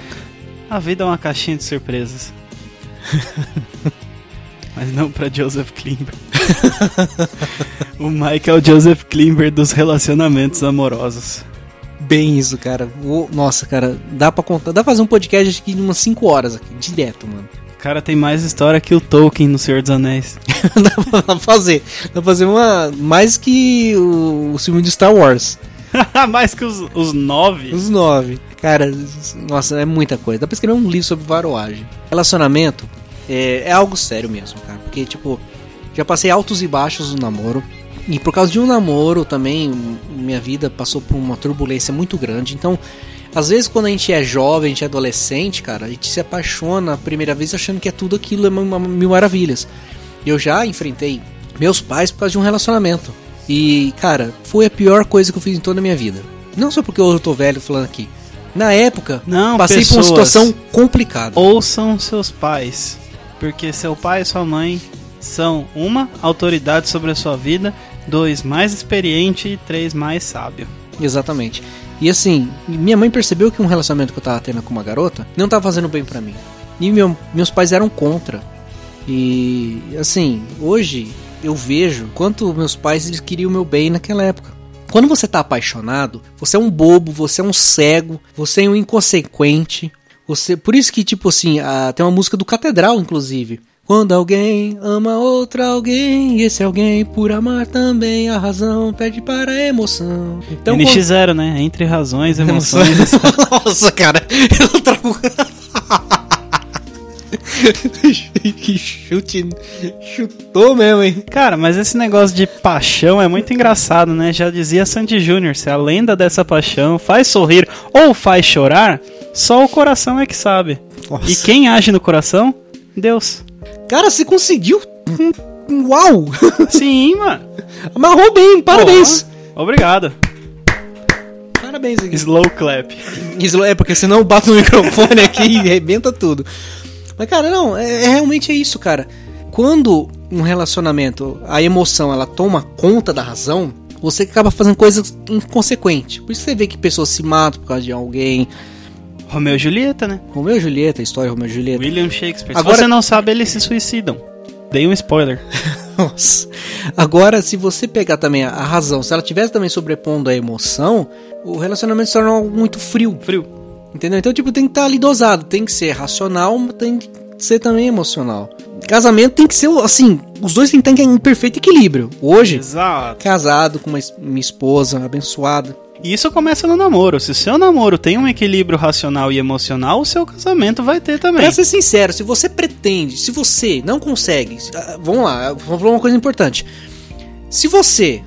A vida é uma caixinha de surpresas. Mas não pra Joseph Klimber. o Mike é o Joseph Klimber dos relacionamentos amorosos. Bem isso, cara. Nossa, cara, dá pra contar. Dá pra fazer um podcast que de umas 5 horas aqui, direto, mano. Cara tem mais história que o Tolkien no Senhor dos Anéis. dá pra fazer. Dá pra fazer uma. Mais que o, o filme de Star Wars. mais que os, os nove. Os nove. Cara, nossa, é muita coisa. Dá pra escrever um livro sobre varoagem. Relacionamento é, é algo sério mesmo, cara. Porque, tipo, já passei altos e baixos no namoro. E por causa de um namoro também, minha vida passou por uma turbulência muito grande. Então, às vezes quando a gente é jovem, a gente é adolescente, cara, a gente se apaixona a primeira vez achando que é tudo aquilo, é mil maravilhas. Eu já enfrentei meus pais por causa de um relacionamento. E, cara, foi a pior coisa que eu fiz em toda a minha vida. Não só porque eu tô velho falando aqui. Na época, Não, passei por uma pessoas. situação complicada. Ouçam seus pais. Porque seu pai e sua mãe são uma autoridade sobre a sua vida, dois mais experiente e três mais sábio. Exatamente. E assim, minha mãe percebeu que um relacionamento que eu tava tendo com uma garota não tava fazendo bem pra mim. E meu- meus pais eram contra. E assim, hoje eu vejo quanto meus pais eles queriam o meu bem naquela época. Quando você tá apaixonado, você é um bobo, você é um cego, você é um inconsequente. Você, por isso que tipo assim, a- tem uma música do Catedral inclusive. Quando alguém ama outra alguém, e esse alguém por amar também a razão pede para a emoção. Então quando- NX0, né? Entre razões, emoções. Nossa, cara, eu trago. que chute. Chutou mesmo, hein? Cara, mas esse negócio de paixão é muito engraçado, né? Já dizia Sandy Júnior, se a lenda dessa paixão faz sorrir ou faz chorar, só o coração é que sabe. Nossa. E quem age no coração? Deus. Cara, você conseguiu. Uau! Sim, mano. Amarrou bem, parabéns. Porra. Obrigado. Parabéns aqui. Slow clap. É porque senão eu bato no microfone aqui e arrebenta tudo. Mas, cara, não, é, é realmente é isso, cara. Quando um relacionamento, a emoção, ela toma conta da razão, você acaba fazendo coisas inconsequentes. Por isso você vê que pessoas se matam por causa de alguém. Romeu e Julieta, né? Romeu e Julieta, história Romeu e Julieta. William Shakespeare. Agora- Se você não sabe, eles se suicidam. Dei um spoiler. Nossa. Agora, se você pegar também a, a razão, se ela tivesse também sobrepondo a emoção, o relacionamento se torna algo muito frio. Frio. Entendeu? Então, tipo, tem que estar ali dosado. Tem que ser racional, mas tem que ser também emocional. Casamento tem que ser, assim, os dois tem que estar em perfeito equilíbrio. Hoje, Exato. casado com uma, minha esposa abençoada. E isso começa no namoro. Se o seu namoro tem um equilíbrio racional e emocional, o seu casamento vai ter também. Pra ser sincero, se você pretende, se você não consegue, ah, vamos lá, vou falar uma coisa importante. Se você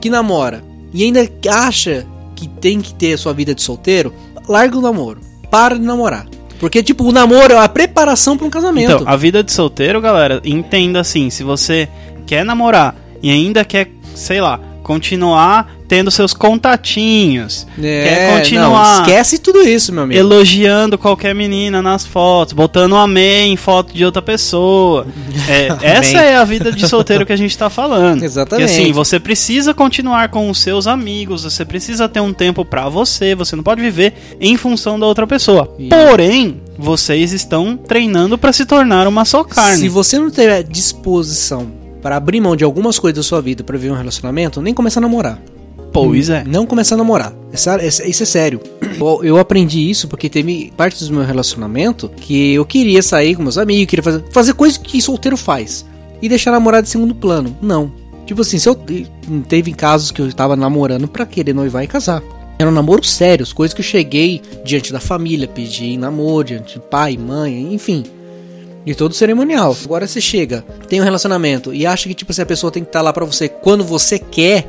que namora e ainda acha que tem que ter a sua vida de solteiro, larga o namoro. Para de namorar. Porque, tipo, o namoro é a preparação para um casamento. Então, a vida de solteiro, galera, entenda assim, se você quer namorar e ainda quer, sei lá, continuar tendo seus contatinhos, quer continuar não, esquece tudo isso, meu amigo. elogiando qualquer menina nas fotos, botando um amém em foto de outra pessoa. É, essa é a vida de solteiro que a gente tá falando. Exatamente. Que assim, você precisa continuar com os seus amigos, você precisa ter um tempo pra você, você não pode viver em função da outra pessoa. Porém, vocês estão treinando pra se tornar uma só carne. Se você não tiver disposição para abrir mão de algumas coisas da sua vida para viver um relacionamento, nem começar a namorar. Pois é. Não começar a namorar. Essa- essa- Isso é sério. Eu, eu aprendi isso porque teve parte do meu relacionamento que eu queria sair com meus amigos, queria fazer, fazer coisas que solteiro faz. E deixar a namorada em segundo plano. Não. Tipo assim, se eu teve casos que eu tava namorando pra querer noivar e casar. Eram namoros sérios, coisas que eu cheguei diante da família, pedi namoro, diante de pai, mãe, enfim. De todo o cerimonial. Agora você chega, tem um relacionamento e acha que tipo assim, a pessoa tem que estar lá pra você quando você quer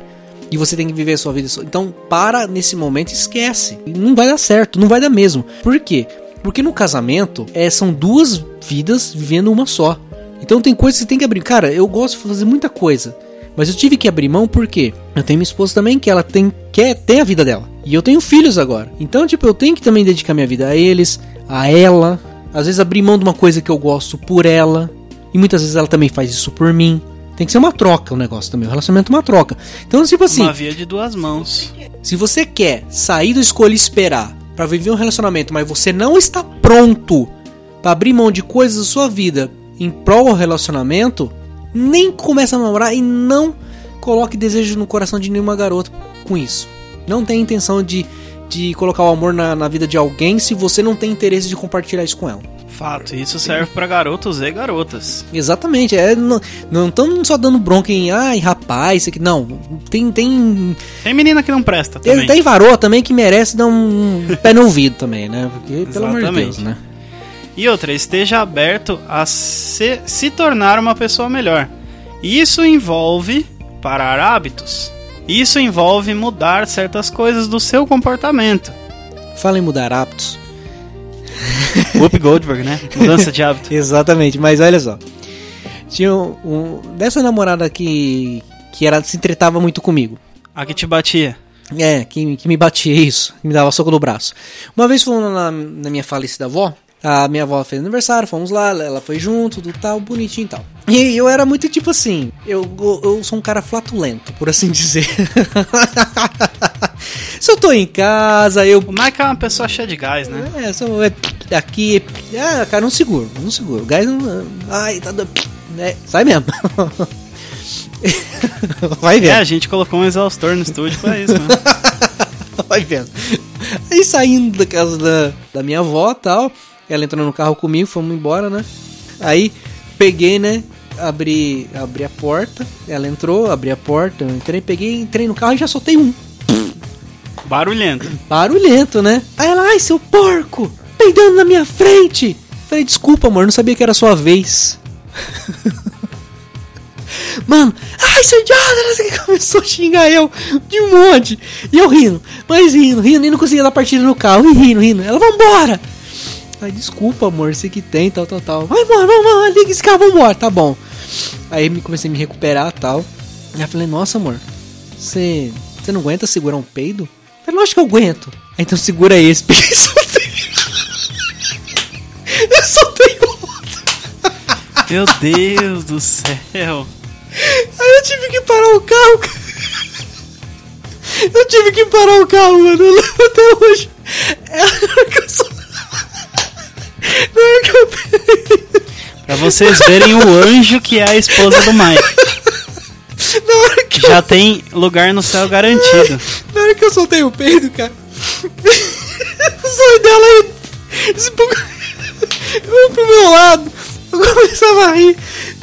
e você tem que viver a sua vida. Então, para nesse momento esquece. Não vai dar certo, não vai dar mesmo. Por quê? Porque no casamento é, são duas vidas vivendo uma só. Então tem coisas que você tem que abrir. Cara, eu gosto de fazer muita coisa. Mas eu tive que abrir mão porque eu tenho minha esposa também que ela tem quer ter a vida dela. E eu tenho filhos agora. Então, tipo, eu tenho que também dedicar minha vida a eles, a ela. Às vezes abrir mão de uma coisa que eu gosto por ela. E muitas vezes ela também faz isso por mim. Tem que ser uma troca o negócio também. O relacionamento é uma troca. Então, tipo assim, Uma via de duas mãos. se você quer sair do escolha e esperar pra viver um relacionamento, mas você não está pronto pra abrir mão de coisas da sua vida em prol do relacionamento, nem comece a namorar e não coloque desejo no coração de nenhuma garota com isso. Não tem intenção de, de colocar o amor na, na vida de alguém se você não tem interesse de compartilhar isso com ela. Fato, isso serve pra garotos e garotas. Exatamente, é, não estamos só dando bronca em ai rapaz, isso aqui, não. Tem, tem Tem menina que não presta Tem, também. tem varô também que merece dar um pé no ouvido também, né? Porque, pelo amor de. Deus, né? E outra, esteja aberto a se, se tornar uma pessoa melhor. Isso envolve parar hábitos. Isso envolve mudar certas coisas do seu comportamento. Fala em mudar hábitos. Whoop Goldberg, né? Mudança de hábito. Exatamente, mas olha só. Tinha um, um- dessa namorada que que era se tretava muito comigo. A que te batia. É, que, que me batia isso, que me dava soco no braço. Uma vez fomos na, na minha falecida avó, a minha avó fez aniversário, fomos lá, ela foi junto, do tal, bonitinho e tal. E eu era muito tipo assim, eu, eu, eu sou um cara flatulento, por assim dizer. Se eu tô em casa, eu O Mike é uma pessoa cheia de gás, né? é, só é aqui. Ah, cara, não seguro, não seguro. O gás não. Ai, tá dando. É, sai mesmo. Vai É, vendo. a gente colocou um exaustor no estúdio pra isso, né? Vai vendo. Aí saindo da casa da, da minha avó e tal. Ela entrou no carro comigo, fomos embora, né? Aí peguei, né? Abri, abri a porta. Ela entrou, abri a porta. Eu entrei, peguei, entrei no carro e já soltei um. Barulhento. Barulhento, né? Aí ela, ai, seu porco! Peidando na minha frente! Falei, desculpa, amor, não sabia que era sua vez. Mano, ai, seu idiota! Começou a xingar eu de um monte. E eu rindo, mas rindo, rindo, e não conseguia dar partida no carro. E rindo, rindo. Ela, vambora! Ai, desculpa, amor, sei que tem, tal, tal, tal. Vai embora, vamos, liga esse carro, vambora, tá bom. Aí me comecei a me recuperar tal. Aí eu falei, nossa, amor, você você não aguenta segurar um peido? Eu lógico que eu aguento. Aí, então segura esse, porque eu soltei. eu soltei o outro. Meu Deus do céu. Aí eu tive que parar o carro. Eu tive que parar o carro, mano. Eu lembro até hoje. É hora que eu sou. Na hora que eu peguei. Pra vocês verem o anjo que é a esposa do Mike. Na hora que eu, Já tem lugar no céu garantido. na hora que eu soltei o peido, cara. O sonho dela Eu pro meu lado. Eu começava a rir.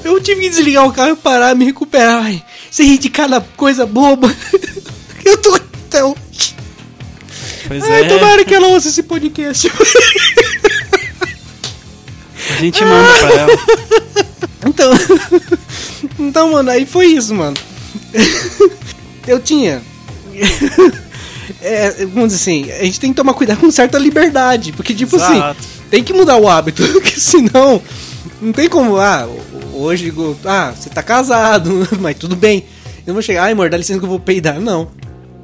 Eu tive que desligar o carro e parar, me recuperar. Ai, você ri de cada coisa boba. Eu tô até hoje. Pois Ai, é, tomara que ela ouça esse podcast. a gente manda pra ela. Então, então, mano, aí foi isso, mano. Eu tinha. É, vamos dizer assim, a gente tem que tomar cuidado com certa liberdade, porque, tipo assim, Exato. tem que mudar o hábito, porque senão não tem como, ah, hoje, ah, você tá casado, mas tudo bem. Eu não vou chegar, ai, amor, dá licença que eu vou peidar. Não.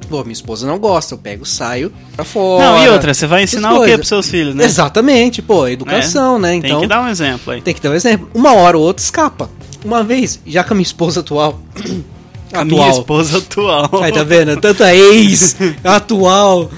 Pô, minha esposa não gosta, eu pego, saio pra fora. Não, e outra, você vai ensinar o que pros seus filhos, né? Exatamente, pô, educação, né? Então, Tem que dar um exemplo aí. tem que ter um exemplo. Uma hora ou outra escapa. Uma vez, já com a minha esposa atual. A minha esposa atual. Aí tá vendo? Tanto a ex, atual.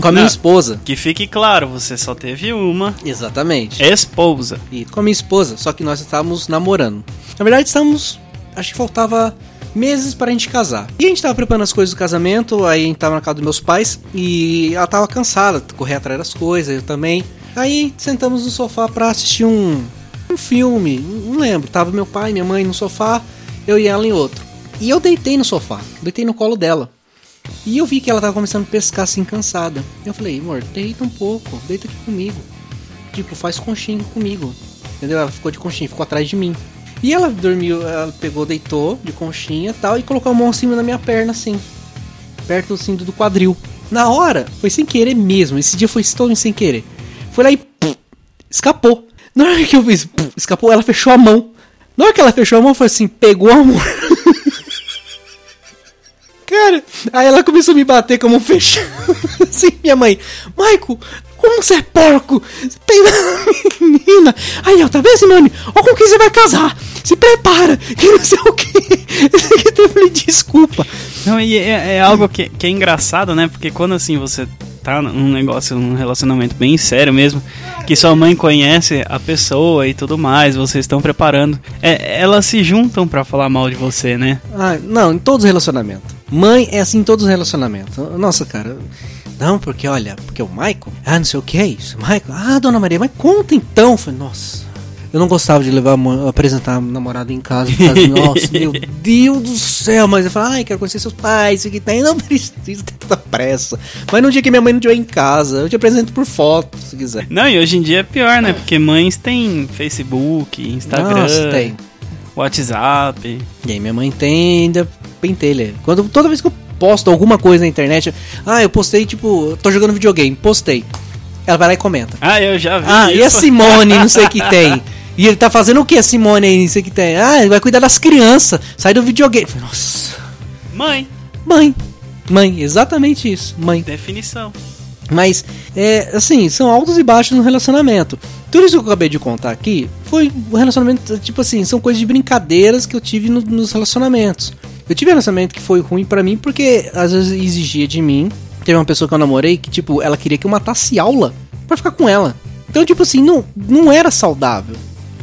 Com a minha Não. esposa. Que fique claro, você só teve uma Exatamente. esposa. E com a minha esposa, só que nós estávamos namorando. Na verdade, estávamos. Acho que faltava meses para a gente casar. E a gente tava preparando as coisas do casamento, aí a gente tava na casa dos meus pais e ela tava cansada, de correr atrás das coisas, eu também. Aí sentamos no sofá pra assistir um filme, não lembro. Tava meu pai minha mãe no sofá, eu e ela em outro. E eu deitei no sofá, deitei no colo dela. E eu vi que ela tava começando a pescar assim, cansada. Eu falei, amor, deita um pouco, deita aqui comigo. Tipo, faz conchinha comigo. Entendeu? Ela ficou de conchinha, ficou atrás de mim. E ela dormiu, ela pegou, deitou de conchinha tal, e colocou a mão assim na minha perna, assim. Perto assim do quadril. Na hora, foi sem querer mesmo. Esse dia foi tão sem querer. Foi lá e escapou. Na hora que eu fiz, pum, escapou, ela fechou a mão. Na hora que ela fechou a mão, foi assim, pegou a mão. Cara, aí ela começou a me bater com a mão fechada. Assim, minha mãe, Maico, como você é porco? Você tem menina. Aí, ó, tá vendo, Simone? Ó com quem você vai casar. Se prepara, que não sei o que. Eu falei, desculpa. Não, e é, é algo que, que é engraçado, né? Porque quando assim você tá num negócio, num relacionamento bem sério mesmo, que sua mãe conhece a pessoa e tudo mais, vocês estão preparando, é, elas se juntam pra falar mal de você, né? Ah, não, em todos os relacionamentos. Mãe é assim em todos os relacionamentos. Nossa, cara. Não, porque olha, porque o Michael, ah, não sei o que é isso. Michael, ah, dona Maria, mas conta então. Eu falei, nossa. Eu não gostava de levar apresentar a namorada em casa. Nossa, meu Deus do céu. Mas eu falei, ai, quero conhecer seus pais, isso aqui tem. Não precisa ter tanta pressa. Mas no dia que minha mãe não estiver em casa, eu te apresento por foto, se quiser. Não, e hoje em dia é pior, né? Porque mães têm Facebook, Instagram, Nossa, tem. WhatsApp. E aí minha mãe tem ainda pentelha. Quando, toda vez que eu posto alguma coisa na internet, ah, eu postei, tipo, tô jogando videogame, postei. Ela vai lá e comenta. Ah, eu já vi Ah, e a isso. Simone, não sei o que tem. E ele tá fazendo o que a Simone aí, não sei que tem? Ah, ele vai cuidar das crianças, sai do videogame. Nossa, Mãe, mãe. Mãe, exatamente isso, mãe. definição. Mas, é, assim, são altos e baixos no relacionamento. Tudo isso que eu acabei de contar aqui foi um relacionamento, tipo assim, são coisas de brincadeiras que eu tive no- nos relacionamentos. Eu tive um relacionamento que foi ruim pra mim porque às vezes exigia de mim. Teve uma pessoa que eu namorei que, tipo, ela queria que eu matasse aula pra ficar com ela. Então, tipo assim, não, não era saudável.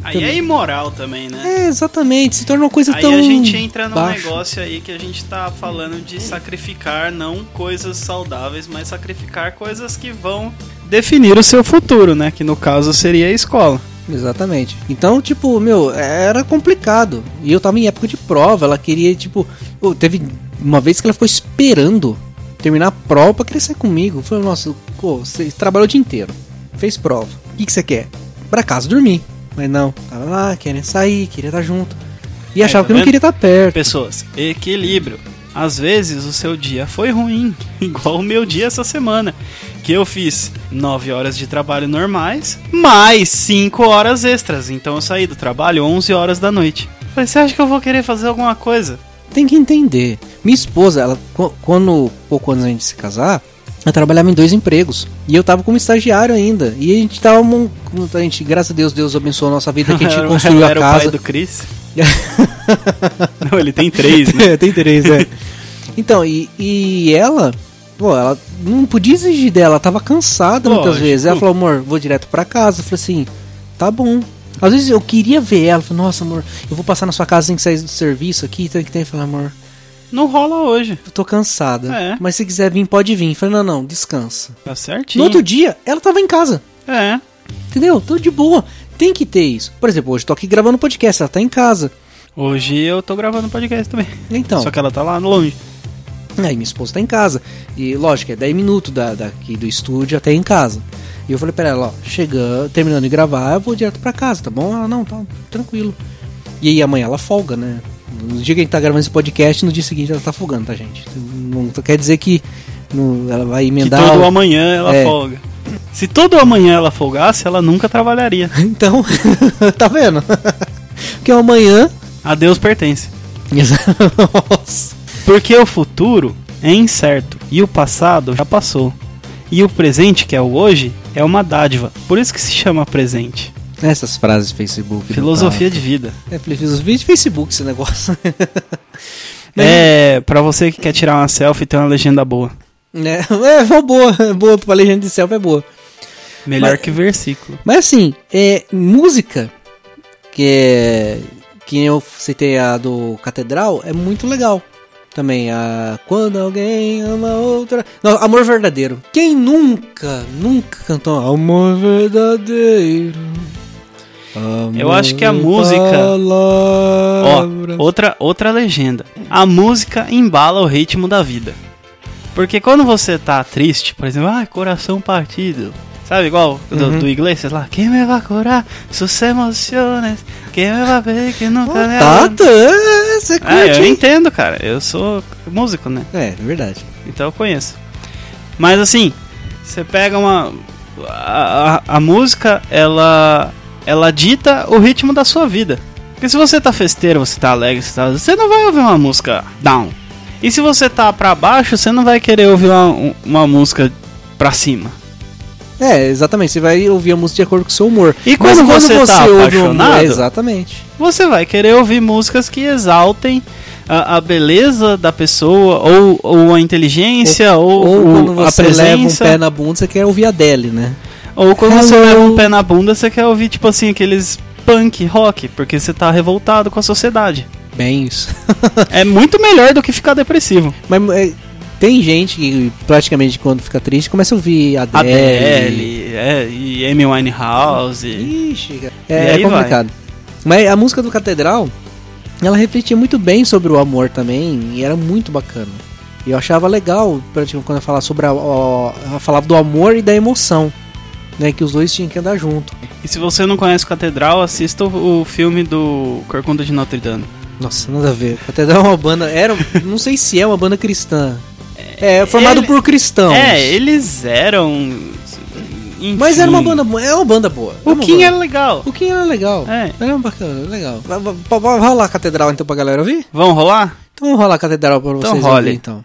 Aí é imoral também, né? É, exatamente, se torna uma coisa Aí tão. a gente entra num baixa. negócio aí que a gente tá falando de sacrificar não coisas saudáveis, mas sacrificar coisas que vão definir o seu futuro, né? Que no caso seria a escola. Exatamente. Então, tipo, meu, era complicado. E eu tava em época de prova, ela queria, tipo. teve uma vez que ela ficou esperando terminar a prova pra sair comigo. Falei, nossa, pô, você trabalhou o dia inteiro. Fez prova. O que, que você quer? Pra casa dormir. Mas não, tava lá, querendo sair, queria estar junto. E achava tá que não queria estar perto. Pessoas, equilíbrio. Às vezes o seu dia foi ruim, igual o meu dia essa semana. Que eu fiz 9 horas de trabalho normais, mais 5 horas extras. Então eu saí do trabalho 11 horas da noite. Falei, você acha que eu vou querer fazer alguma coisa? Tem que entender. Minha esposa, ela, qu- quando, pouco antes da gente se casar, ela trabalhava em dois empregos. E eu tava como estagiário ainda. E a gente tava. A gente, graças a Deus, Deus abençoou a nossa vida, que a gente construiu a era o pai casa. do Chris. Não, ele tem três, né? Tem três, é. Então, e, e ela, pô, ela não podia exigir dela, ela tava cansada muitas Lógico. vezes. Ela falou, amor, vou direto pra casa. Eu falei assim, tá bom. Às vezes eu queria ver ela, eu falei, nossa, amor, eu vou passar na sua casa sem sair do serviço aqui, tem que ter. Eu falei, amor, Não rola hoje. eu tô cansada. É. Mas se quiser vir, pode vir. Eu falei, não, não, descansa. Tá No certinho. outro dia, ela tava em casa. É. Entendeu? Tô de boa. Tem que ter isso. Por exemplo, hoje eu tô aqui gravando podcast, ela tá em casa. Hoje eu tô gravando podcast também. Então. Só que ela tá lá longe. Aí minha esposa tá em casa. E lógico, é 10 minutos da, daqui do estúdio até em casa. E eu falei pra ela, ó, chegando, terminando de gravar, eu vou direto pra casa, tá bom? Ela, não, tá tranquilo. E aí amanhã ela folga, né? No dia que a gente tá gravando esse podcast, no dia seguinte ela tá folgando, tá, gente? Não quer dizer que no- ela vai Que emendar. todo o- amanhã ela É. folga. Se todo amanhã ela folgasse, ela nunca trabalharia. Então, tá vendo? Porque amanhã. A Deus pertence. Nossa. Porque o futuro é incerto e o passado já passou. E o presente, que é o hoje, é uma dádiva. Por isso que se chama presente. Essas frases de Facebook. Filosofia de vida. tá. É, filosofia de Facebook esse negócio. É, pra você que quer tirar uma selfie, tem uma legenda boa. É, é boa, boa pra legenda de selfie é boa. Melhor Mas- que versículo. Mas assim, é música que é que eu citei a do Catedral é muito legal. Também a quando alguém ama outra, não, amor verdadeiro. Quem nunca, nunca cantou amor verdadeiro? Eu acho que a música. Ó, outra, outra legenda. A música embala o ritmo da vida. Porque quando você tá triste, por exemplo, ai, coração partido. Sabe, igual do, Uhum. do Iglesias lá? Quem me vai curar sus emociones? Quem me vai ver que nunca me Tá, abandona?" tá, você É, curte, eu hein? entendo, cara. Eu sou músico, né? É, é verdade. Então eu conheço. Mas assim, você pega uma. A, a, a música, ela. Ela dita o ritmo da sua vida. Porque se você tá festeiro, você tá alegre, você, tá, você não vai ouvir uma música down. E se você tá pra baixo, você não vai querer ouvir uma, um- uma música pra cima. É, exatamente. Você vai ouvir a música de acordo com o seu humor. E Mas quando você tá ouve apaixonado? É, exatamente. Você vai querer ouvir músicas que exaltem a, a beleza da pessoa, ou, ou a inteligência, ou, Ou o- quando a você leva um presença. pé na bunda, você quer ouvir a Adele, né? Ou quando você Hello. leva um pé na bunda, você quer ouvir, tipo assim, aqueles punk rock, porque você tá revoltado com a sociedade. Bem isso. é muito melhor do que ficar depressivo. Mas é, tem gente que praticamente quando fica triste começa a ouvir Adele. Adele, é, e Amy Winehouse. Ixi, É, é complicado. Mas a música do Catedral, ela refletia muito bem sobre o amor também, e era muito bacana. E eu achava legal, praticamente, quando eu falava sobre a, a- ela falava do amor e da emoção, né, que os dois tinham que andar junto. E se você não conhece Catedral, assista o, filme do Corcunda de Notre Dame. Nossa, nada a ver. Catedral é uma banda, era, não sei se é uma banda cristã. É, formado ele- por cristãos. É, eles eram. enfim. Mas era uma banda boa, é uma banda boa. é O Kim era legal. O Kim era legal. É. Era bacana, legal. Vai, rolar a catedral então pra galera ouvir? Vamos rolar? Então vamos rolar a catedral pra Então vocês ouvirem então.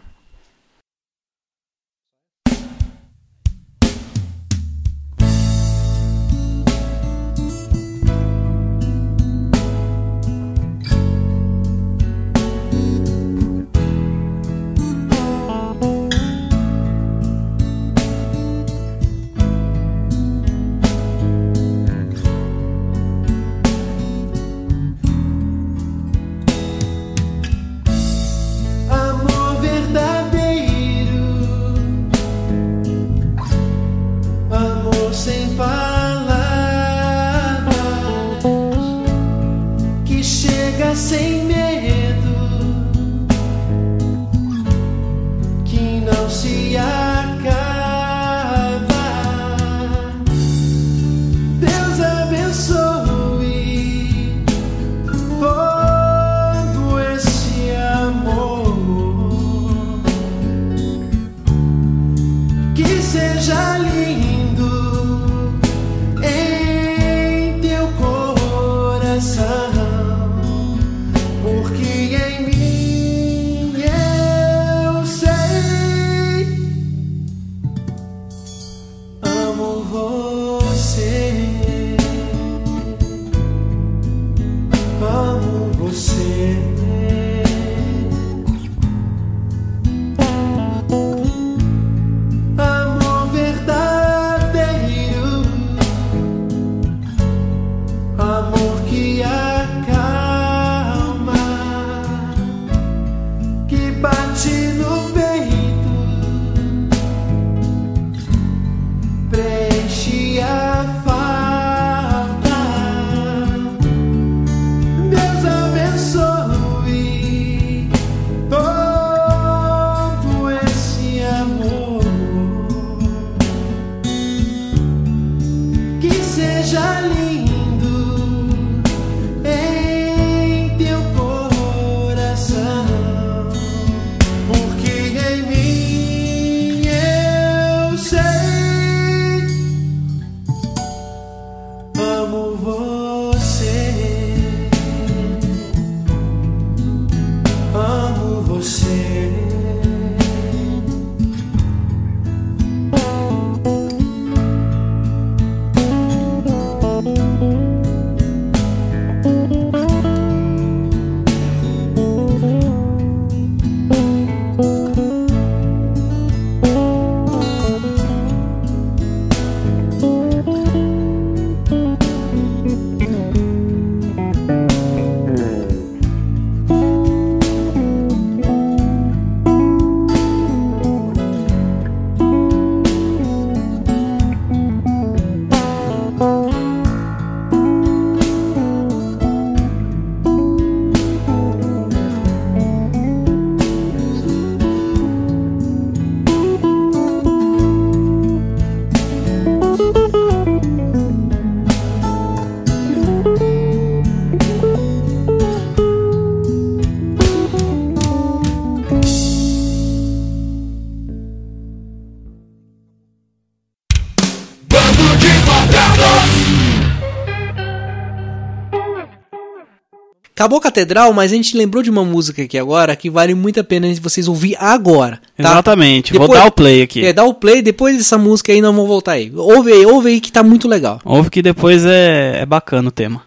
Acabou a Catedral, mas a gente lembrou de uma música aqui agora que vale muito a pena vocês ouvir agora. Tá? Exatamente, depois, vou dar o play aqui. É, dá o play, depois dessa música aí nós vamos voltar aí. Ouve aí, ouve aí que tá muito legal. Ouve que depois é, é bacana o tema.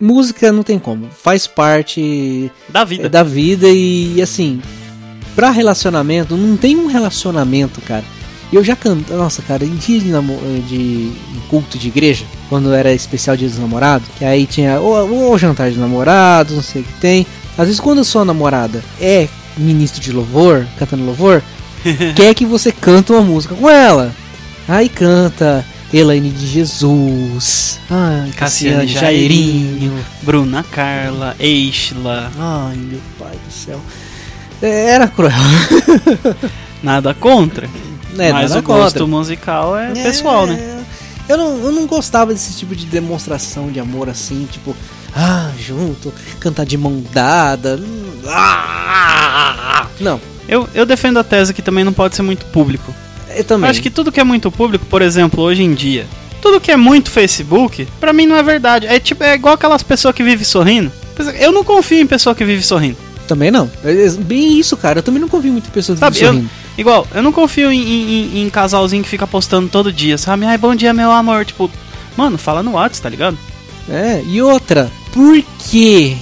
música não tem como, faz parte da vida, é, da vida e assim, para relacionamento, não tem um relacionamento, cara. Eu já canto, nossa, cara, em dia de, namo, de culto de igreja, quando era especial dia dos namorados, que aí tinha ou, jantar de namorados, não sei o que tem. Às vezes quando a sua namorada é ministro de louvor, cantando louvor, quer que você cante uma música com ela. Aí canta Elaine de Jesus, ai, Cassiane Cassiane Jairinho. Bruna Carla, Eichla, Ai, meu pai do céu. É, Era cruel. nada contra. É, mas nada o gosto contra. musical é, É, pessoal, né? Eu não, eu não gostava desse tipo de demonstração de amor assim, tipo, ah, junto, cantar de mão dada. hum, ah, Não, Eu, eu defendo a tese que também não pode ser muito público. Eu também. Acho que tudo que é muito público, por exemplo, hoje em dia, tudo que é muito Facebook, pra mim não é verdade. É tipo, é igual aquelas pessoas que vivem sorrindo. Eu não confio em pessoa que vive sorrindo. Também não. É é bem isso, cara. Eu também não confio muito em pessoas que Sabe, eu, sorrindo. igual, eu não confio em, em- em- casalzinho que fica postando todo dia, sabe? Ai, bom dia, meu amor. Tipo, mano, fala no WhatsApp, tá ligado? É, e outra, por que?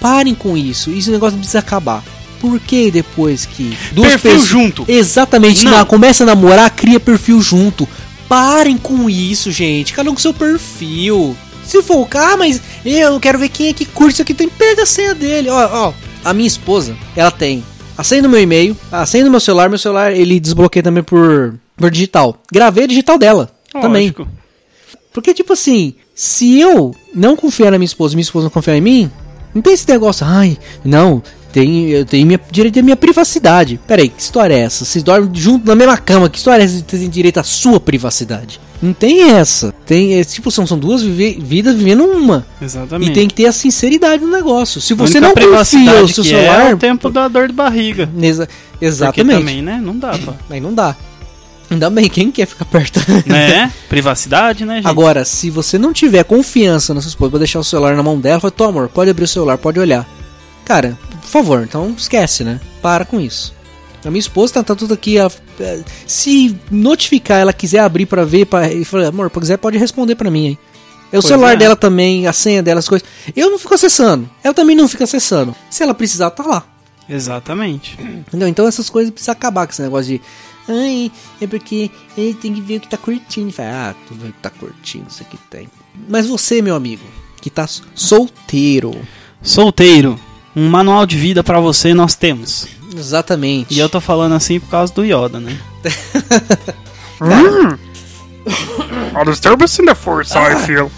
Parem com isso. Isso negócio precisa acabar. Por que depois que duas Perfil pessoas- junto. Exatamente, Não. na- começa a namorar, cria perfil junto. Parem com isso, gente. Cada um com seu perfil. Se for ah, mas eu quero ver quem é que curte isso aqui, tem pega a senha dele. Ó, ó, a minha esposa, ela tem a senha do meu e-mail, a senha do meu celular, meu celular ele desbloqueia também por, por digital. Gravei a digital dela também. Lógico. Porque, tipo assim, se eu não confiar na minha esposa minha esposa não confiar em mim, não tem esse negócio, ai, não, tem, eu tenho minha, direito à minha privacidade. Pera aí, que história é essa? Vocês dormem junto na mesma cama, que história é essa de ter direito à sua privacidade? Não tem essa. Tem, é, tipo, são, são duas vive- vidas vivendo uma. Exatamente. E tem que ter a sinceridade no negócio. Se você não confia privacidade o seu que celular... É o tempo da dor de barriga. Exa- Porque exatamente. também, né? Não dá, pô. Aí não dá. Ainda bem, quem quer ficar perto? né? Privacidade, né, gente? Agora, se você não tiver confiança na sua esposa pra deixar o celular na mão dela, fala, tô amor, pode abrir o celular, pode olhar. Cara, por favor, então esquece, né? Para com isso. A minha esposa tá, tá tudo aqui. a- é, se notificar, ela quiser abrir pra ver, pra, e falar, amor, se quiser, pode responder pra mim aí. É o Pois celular é. dela também, a senha dela, as coisas. Eu não fico acessando. Ela também não fica acessando. Se ela precisar, tá lá. Exatamente. Entendeu? Então essas coisas precisam acabar com esse negócio de. Ai, é porque ele tem que ver o que tá curtindo. Fala, ah, tu vê o que tá curtindo, isso aqui tem. Mas você, meu amigo, que tá solteiro. Solteiro. Um manual de vida pra você nós temos. Exatamente. E eu tô falando assim por causa do Yoda, né? A disturbance in the force, I feel.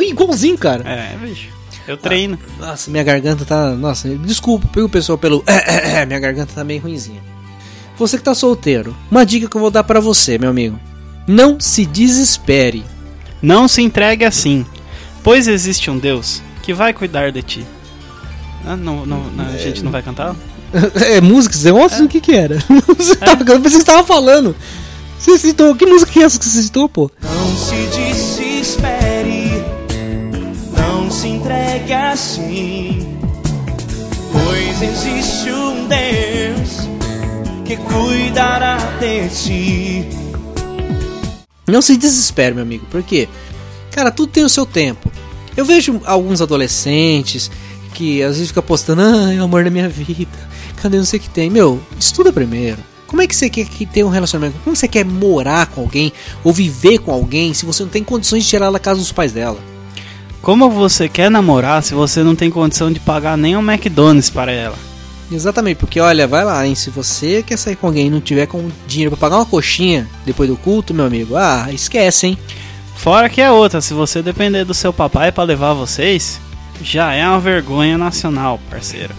Igualzinho, cara. É, bicho. Eu treino. Nossa, minha garganta tá. Nossa, desculpa, viu, pessoal, pelo. minha garganta tá meio ruinzinha. Você que tá solteiro, uma dica que eu vou dar pra você, meu amigo. Não se desespere. Não se entregue assim, pois existe um Deus que vai cuidar de ti. Ah, não, não, não, a gente não vai cantar? É música? Você ontem o que que era? Você tava, eu pensei que você tava falando. Você citou, que música que é essa que você citou, pô? Não se desespere, não se entregue assim, pois existe um Deus que cuidará de ti. Não se desespere, meu amigo, porque, cara, tudo tem o seu tempo. Eu vejo alguns adolescentes que às vezes ficam postando, ai, o amor da minha vida, cadê não sei o que tem? Meu, estuda primeiro. Como é que você quer que tenha um relacionamento? Como você quer morar com alguém ou viver com alguém se você não tem condições de tirar ela da casa dos pais dela? Como você quer namorar se você não tem condição de pagar nem um McDonald's para ela? Exatamente, porque olha, vai lá, hein? Se você quer sair com alguém e não tiver com dinheiro pra pagar uma coxinha depois do culto, meu amigo, ah, esquece, hein? Fora que é outra, se você depender do seu papai para levar vocês, já é uma vergonha nacional, parceiro.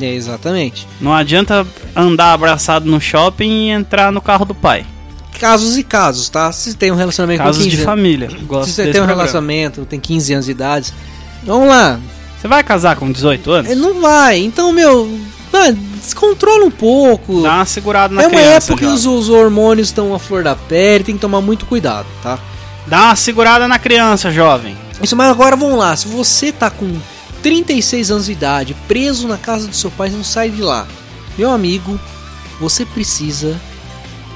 É, exatamente. Não adianta andar abraçado no shopping e entrar no carro do pai. Casos e casos, tá? Se tem um relacionamento Casos com 15 de anos- família. Gosto Se você tem um programa. relacionamento, tem 15 anos de idade, vamos lá. Você vai casar com 18 anos? É, Não vai. Então, meu, descontrola um pouco. Dá uma segurada na é uma criança. época que jovem. os, os hormônios estão à flor da pele, tem que tomar muito cuidado, tá? Dá uma segurada na criança, jovem. Isso, mas agora vamos lá. Se você tá com 36 anos de idade, preso na casa do seu pai, não sai de lá. Meu amigo, você precisa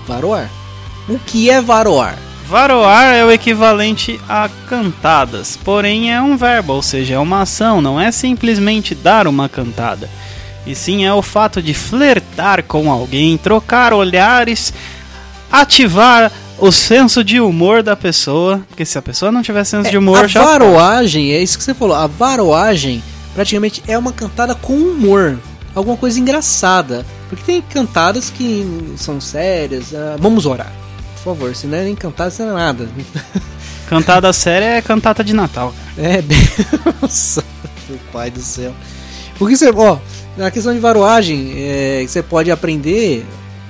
varoar. O que é varoar? Varoar é o equivalente a cantadas, porém é um verbo, ou seja, é uma ação, não é simplesmente dar uma cantada. E sim é o fato de flertar com alguém, trocar olhares, ativar o senso de humor da pessoa. Porque se a pessoa não tiver senso de humor, a já. varoagem, é isso que você falou. A varoagem praticamente é uma cantada com humor. Alguma coisa engraçada. Porque tem cantadas que são sérias. ah, vamos orar. Por favor, se não é nem cantada, não é nada. Cantada séria é cantata de Natal. cara. É, bem... Nossa, meu pai do céu. Porque você, ó, na questão de varoagem, é, você pode aprender.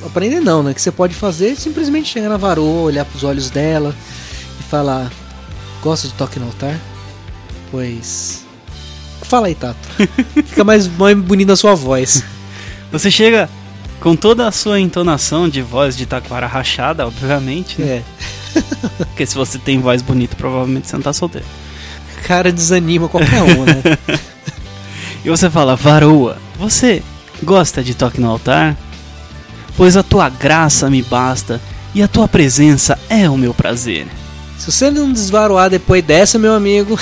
Aprender não, né? Que você pode fazer é simplesmente chegar na varoa, olhar pros olhos dela e falar: Gosta de toque no altar? Pois. Fala aí, Tato. Fica mais, mais bonita a sua voz. Você chega com toda a sua entonação de voz de taquara rachada, obviamente. Né? É. Porque se você tem voz bonita, provavelmente você não tá solteiro. Cara desanima qualquer um, né? E você fala, varoa, você gosta de toque no altar? Pois a tua graça me basta e a tua presença é o meu prazer. Se você não desvaroar depois dessa, meu amigo,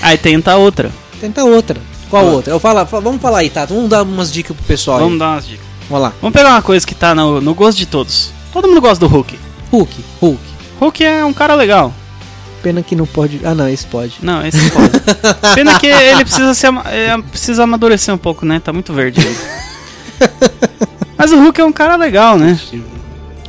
Aí tenta outra. tenta outra. Qual Ah. outra? Eu falo, vamos falar aí, Tato. Vamos dar umas dicas pro pessoal aí. Vamos dar umas dicas. Vamos lá. Vamos pegar uma coisa que tá no, no gosto de todos. Todo mundo gosta do Hulk. Hulk, Hulk. Hulk é um cara legal. Pena que não pode. Ah, não, esse pode. Não, esse pode. Pena que ele precisa se ama- é, precisa amadurecer um pouco, né? Tá muito verde ainda. Mas o Hulk é um cara legal, né?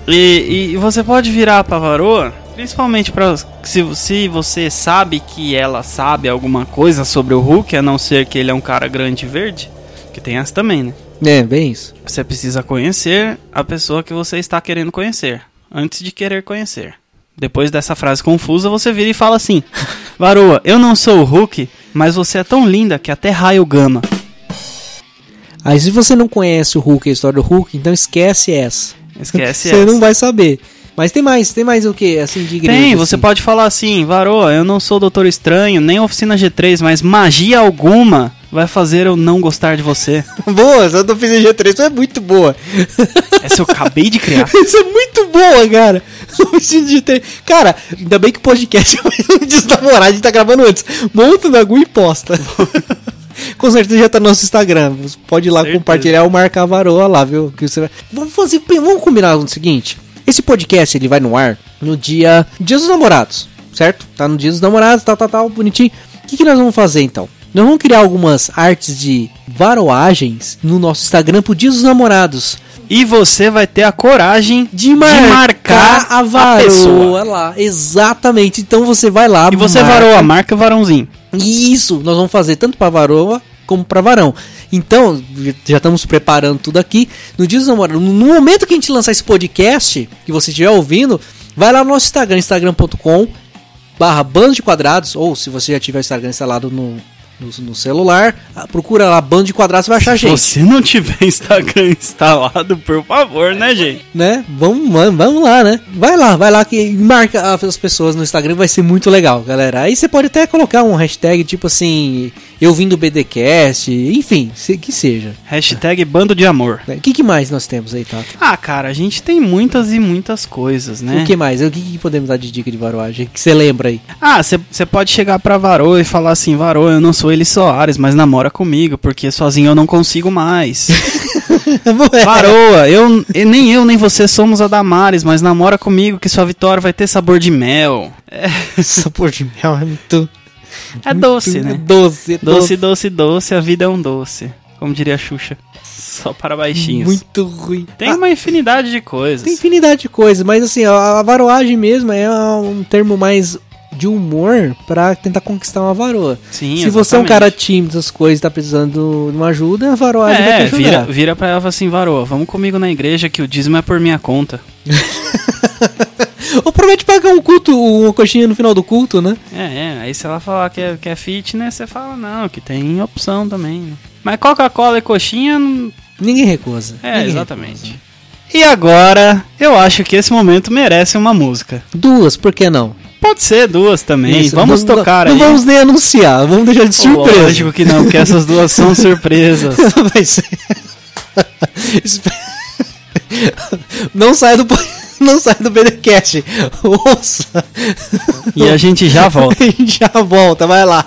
E, e você pode virar pra varoa, principalmente pra, se, se você sabe que ela sabe alguma coisa sobre o Hulk, a não ser que ele é um cara grande e verde, que tem essa também, né? É, bem isso. Você precisa conhecer a pessoa que você está querendo conhecer, antes de querer conhecer. Depois dessa frase confusa, você vira e fala assim: Varoa, eu não sou o Hulk, mas você é tão linda que até raio gama. Aí se você não conhece o Hulk, a história do Hulk, então esquece essa. Esquece Você essa. não vai saber. Mas tem mais, tem mais o que? Assim, de igreja. Tem, você assim. pode falar assim, Varoa, eu não sou Doutor Estranho, nem Oficina G3, mas magia alguma vai fazer eu não gostar de você. Boa, essa do Fiz G3 é muito boa. Essa eu acabei de criar. Isso é muito boa, cara. O Fiz G3. Cara, ainda bem que o podcast um desnamorado, a gente tá gravando antes. Monta no Agu e posta. Com certeza já tá no nosso Instagram. Você pode ir lá Certeza. compartilhar ou marcar a varoa lá, viu? Que você vai... Vamos fazer, vamos combinar o seguinte. Esse podcast ele vai no ar no dia Dia dos Namorados, certo? Tá no Dia dos Namorados, tal, tal, tal, bonitinho. O que, que nós vamos fazer então? Nós vamos criar algumas artes de varoagens no nosso Instagram pro Dia dos Namorados. E você vai ter a coragem De marcar, marcar a varoa lá. Exatamente. Então você vai lá. E você marca- varoa, marca varãozinho. Isso, nós vamos fazer tanto pra varoa como pra varão. Então, já estamos preparando tudo aqui. No dia dos namorados, no momento que a gente lançar esse podcast, que você estiver ouvindo, vai lá no nosso Instagram, instagram.com barra bando de quadrados, ou se você já tiver o Instagram instalado no, no, no celular, ah, procura lá bando de quadrados, você vai achar a Se gente. você não tiver Instagram instalado, por favor, né, gente? né? Vamos, vamos lá, né? Vai lá, vai lá que marca as pessoas no Instagram, vai ser muito legal, galera. Aí você pode até colocar um hashtag tipo assim, eu vim do BDcast, enfim, se- que seja. Hashtag bando de amor. O que, que mais nós temos aí, Tato? Ah, cara, a gente tem muitas e muitas coisas, né? O que mais? O que, que podemos dar de dica de varoagem? Que você lembra aí? Ah, você pode chegar pra Varô e falar assim, Varô, eu não sou ele Soares, mas namora comigo, porque sozinho eu não consigo mais. Varoa, eu, e nem eu nem você somos a Damares, mas namora comigo que sua vitória vai ter sabor de mel. É, Sabor de mel é muito. é doce, muito né? Doce, Doce, doce, doce, a vida é um doce. Como diria a Xuxa. Só para baixinhos. Muito ruim. Tem Ah, uma infinidade de coisas. Tem infinidade de coisas, mas assim, a, a varoagem mesmo é um termo mais de humor pra tentar conquistar uma varoa. Sim, Se você é um exatamente. cara tímido, essas coisas, tá precisando de uma ajuda, a varoagem vai te É, ajudar. vira, vira pra ela e fala assim, Varô, vamos comigo na igreja que o dízimo é por minha conta. Ou promete pagar um culto, uma coxinha no final do culto, né? É, é, aí se ela falar que é, que é fitness, você fala, não, que tem opção também. né? Mas Coca-Cola e coxinha, não- Ninguém recusa. é, Ninguém exatamente. E agora, eu acho que esse momento merece uma música. recusa. Duas, por que não? Pode ser duas também, Isso, vamos não- tocar não, aí. Não vamos nem anunciar, vamos deixar de surpresa. Lógico que não, porque essas duas são surpresas. Vai ser. Não saia do não saia do BDcast. Ouça. E a gente já volta. A gente já volta, vai lá.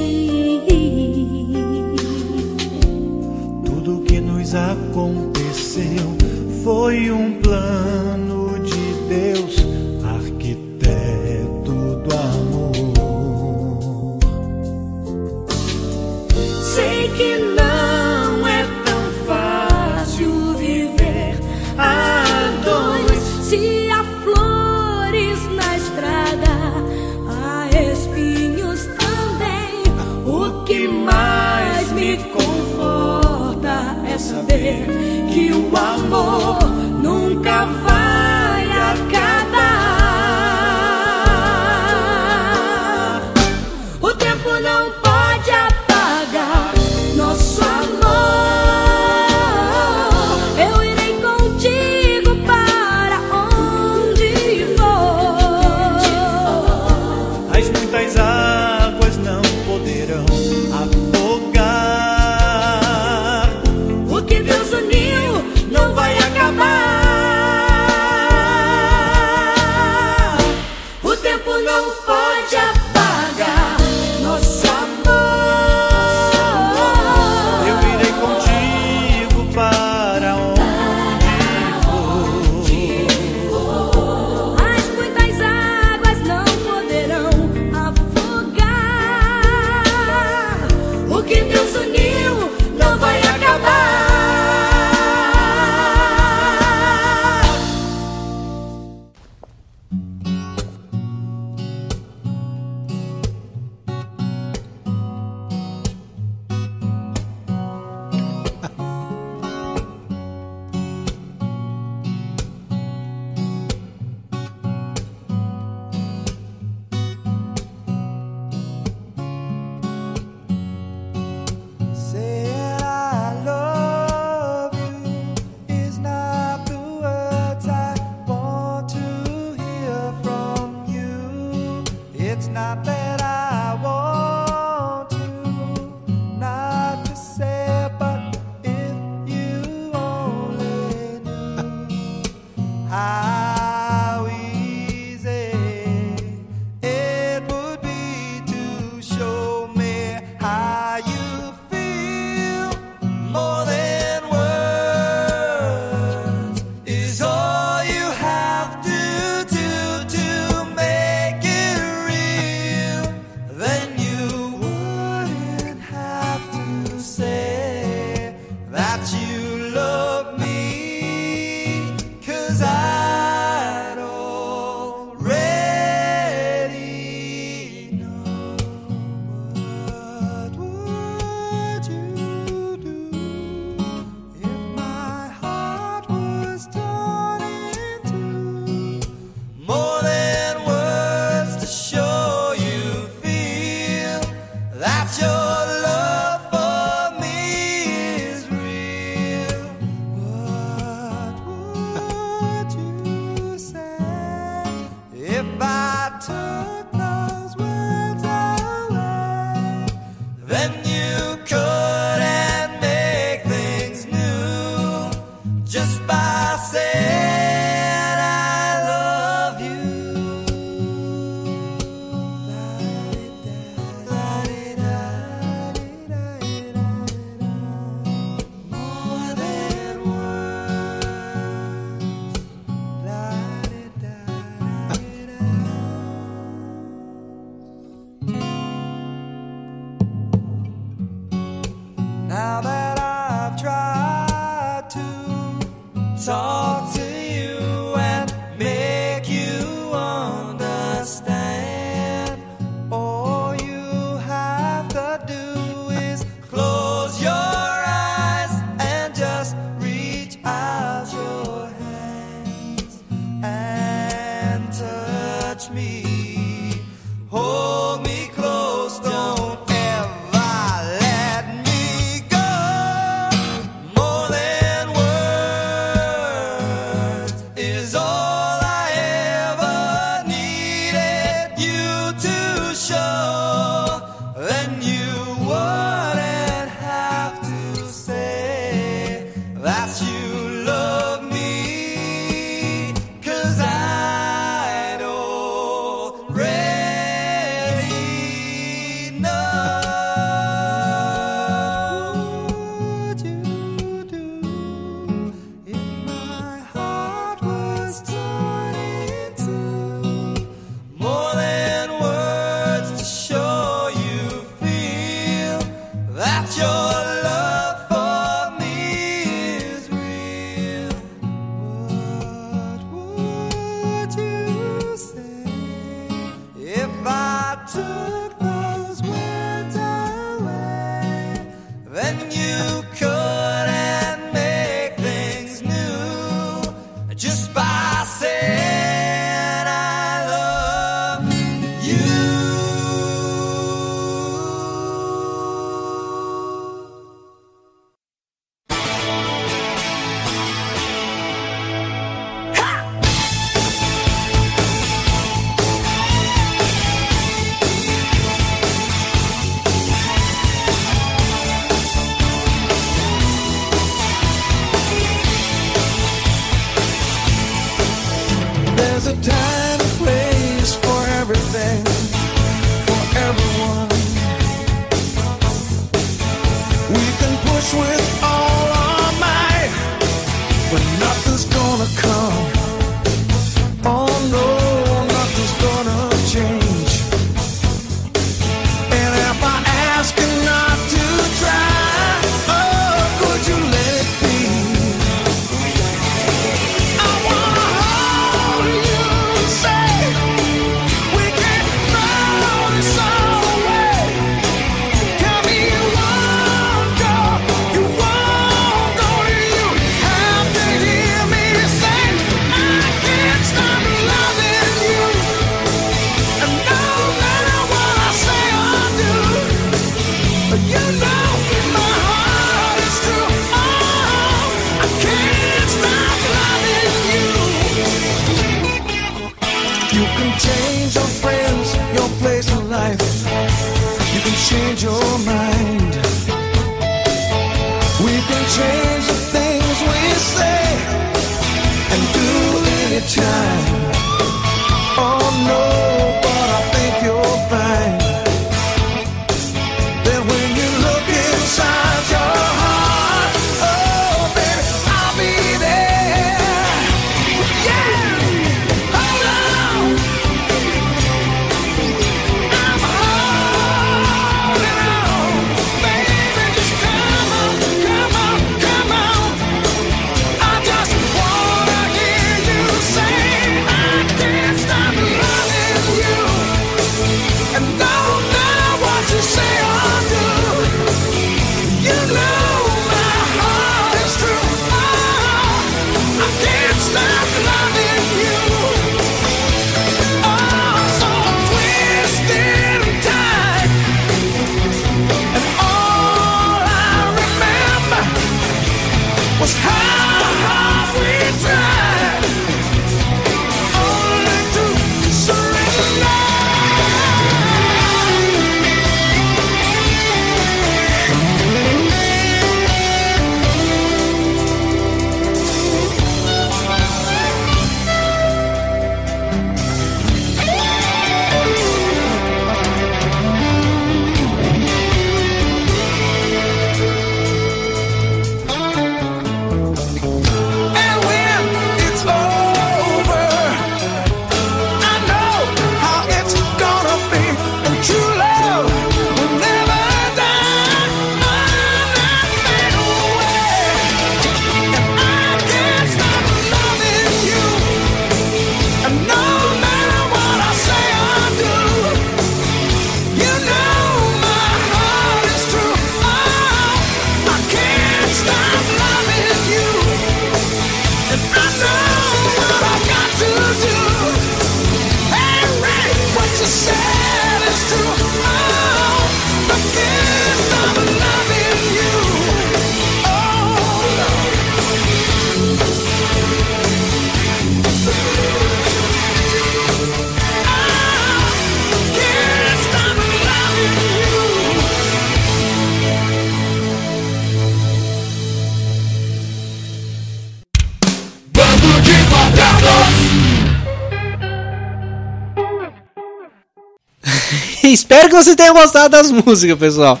Espero que você tenha gostado das músicas, pessoal.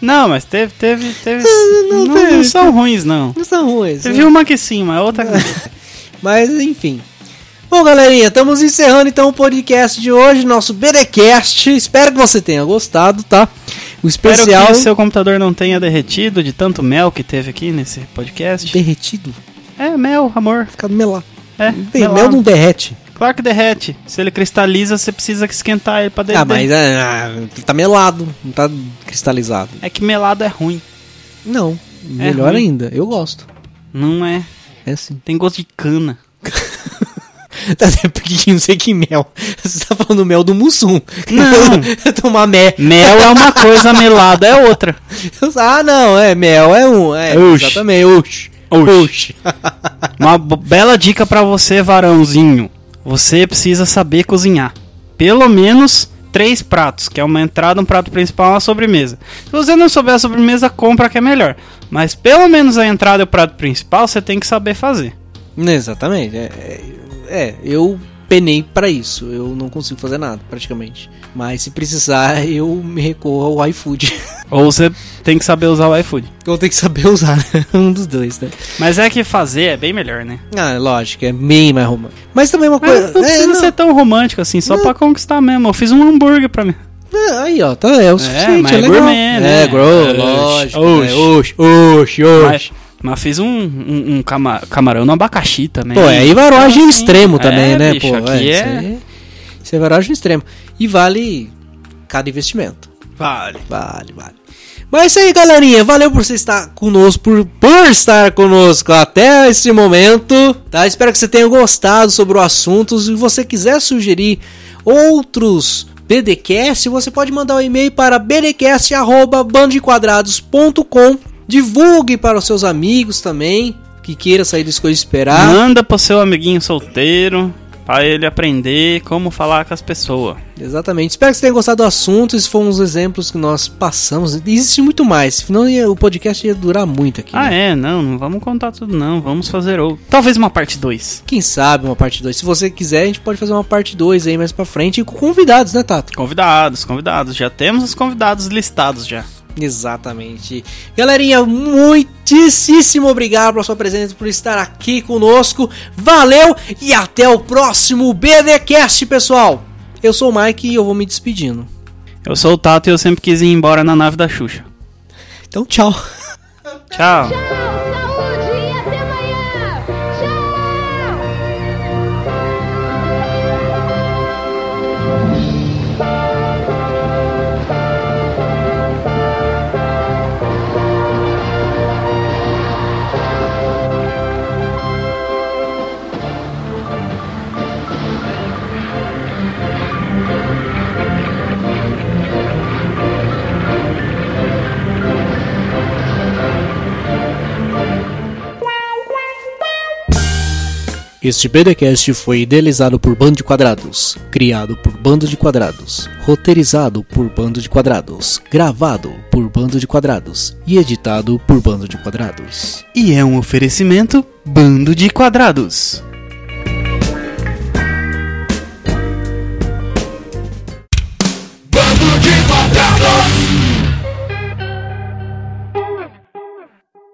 Não, mas teve, teve, teve. não não, teve. não são ruins, não. Não são ruins. Teve né? uma que sim, mas outra. Mas enfim. Bom, galerinha, estamos encerrando então o podcast de hoje, nosso BDcast. Espero que você tenha gostado, tá? O Espero especial que o seu computador não tenha derretido de tanto mel que teve aqui nesse podcast. derretido, É, mel, amor. ficado melado. É, Bem, mel não derrete. Claro que derrete. Se ele cristaliza, você precisa que esquentar ele pra derreter. Ah, mas é, ah, tá melado, não tá cristalizado. É que melado é ruim. Não, melhor ruim. ainda, eu gosto. Não é. É sim. Tem gosto de cana. Tá até porque não sei que mel. Você tá falando mel do Mussum. Não. Tomar mel. Mel é uma coisa, melado é outra. Ah, não, é mel, é um. É, Oxi. exatamente, oxi. Oxi. Oxi. Uma bela dica pra você, varãozinho. Você precisa saber cozinhar. Pelo menos três pratos, que é uma entrada, um prato principal e uma sobremesa. Se você não souber a sobremesa, compra que é melhor. Mas pelo menos a entrada e o prato principal você tem que saber fazer. Exatamente. É, é, é, eu penei pra isso. Eu não consigo fazer nada, praticamente. Mas se precisar, eu me recorro ao iFood. Ou você tem que saber usar o iFood. eu tenho que saber usar um dos dois, né? Mas é que fazer é bem melhor, né? Ah, lógico, é bem mais romântico. Mas também uma Mas coisa. não precisa é, não. ser tão romântico assim, só pra conquistar mesmo. Eu fiz um hambúrguer pra mim. É, aí, ó, tá, é o suficiente, mas é, é legal. gourmet, né? É, grow, Oxe, lógico. né? Oxe, oxe, oxe. Mas, fiz um, um, um cama- camarão no abacaxi também. Pô, é Assim, extremo também, é, né? bicho, Pô, aqui é, é- Isso, é varagem extremo. E vale cada investimento. Vale. Vale, vale. Mas é isso aí, galerinha. Valeu por você estar conosco, por, por estar conosco até esse momento. Tá? Espero que você tenha gostado sobre o assunto. Se você quiser sugerir outros BDcast, você pode mandar um e-mail para bdcast.bandequadrados.com. Divulgue para os seus amigos também, que queira sair das coisas e esperar. Manda pro seu amiguinho solteiro. Pra ele aprender como falar com as pessoas. Exatamente. Espero que você tenha gostado do assunto. Esses foram os exemplos que nós passamos. Existe muito mais, senão o podcast ia durar muito aqui. Ah, né? é? Não, não vamos contar tudo não. Vamos fazer outro. Talvez uma parte 2. Quem sabe uma parte 2. Se você quiser, a gente pode fazer uma parte 2 aí mais pra frente e com convidados, né, Tato? Convidados, convidados. Já temos os convidados listados já. Exatamente. Galerinha, muitíssimo obrigado pela sua presença, por estar aqui conosco. Valeu e até o próximo BDcast, pessoal. Eu sou o Mike e eu vou me despedindo. Eu sou o Tato e eu sempre quis ir embora na nave da Xuxa. Então, tchau. Tchau. Este BDcast foi idealizado por Bando de Quadrados, criado por Bando de Quadrados, roteirizado por Bando de Quadrados, gravado por Bando de Quadrados e editado por Bando de Quadrados. E é um oferecimento Bando de Quadrados.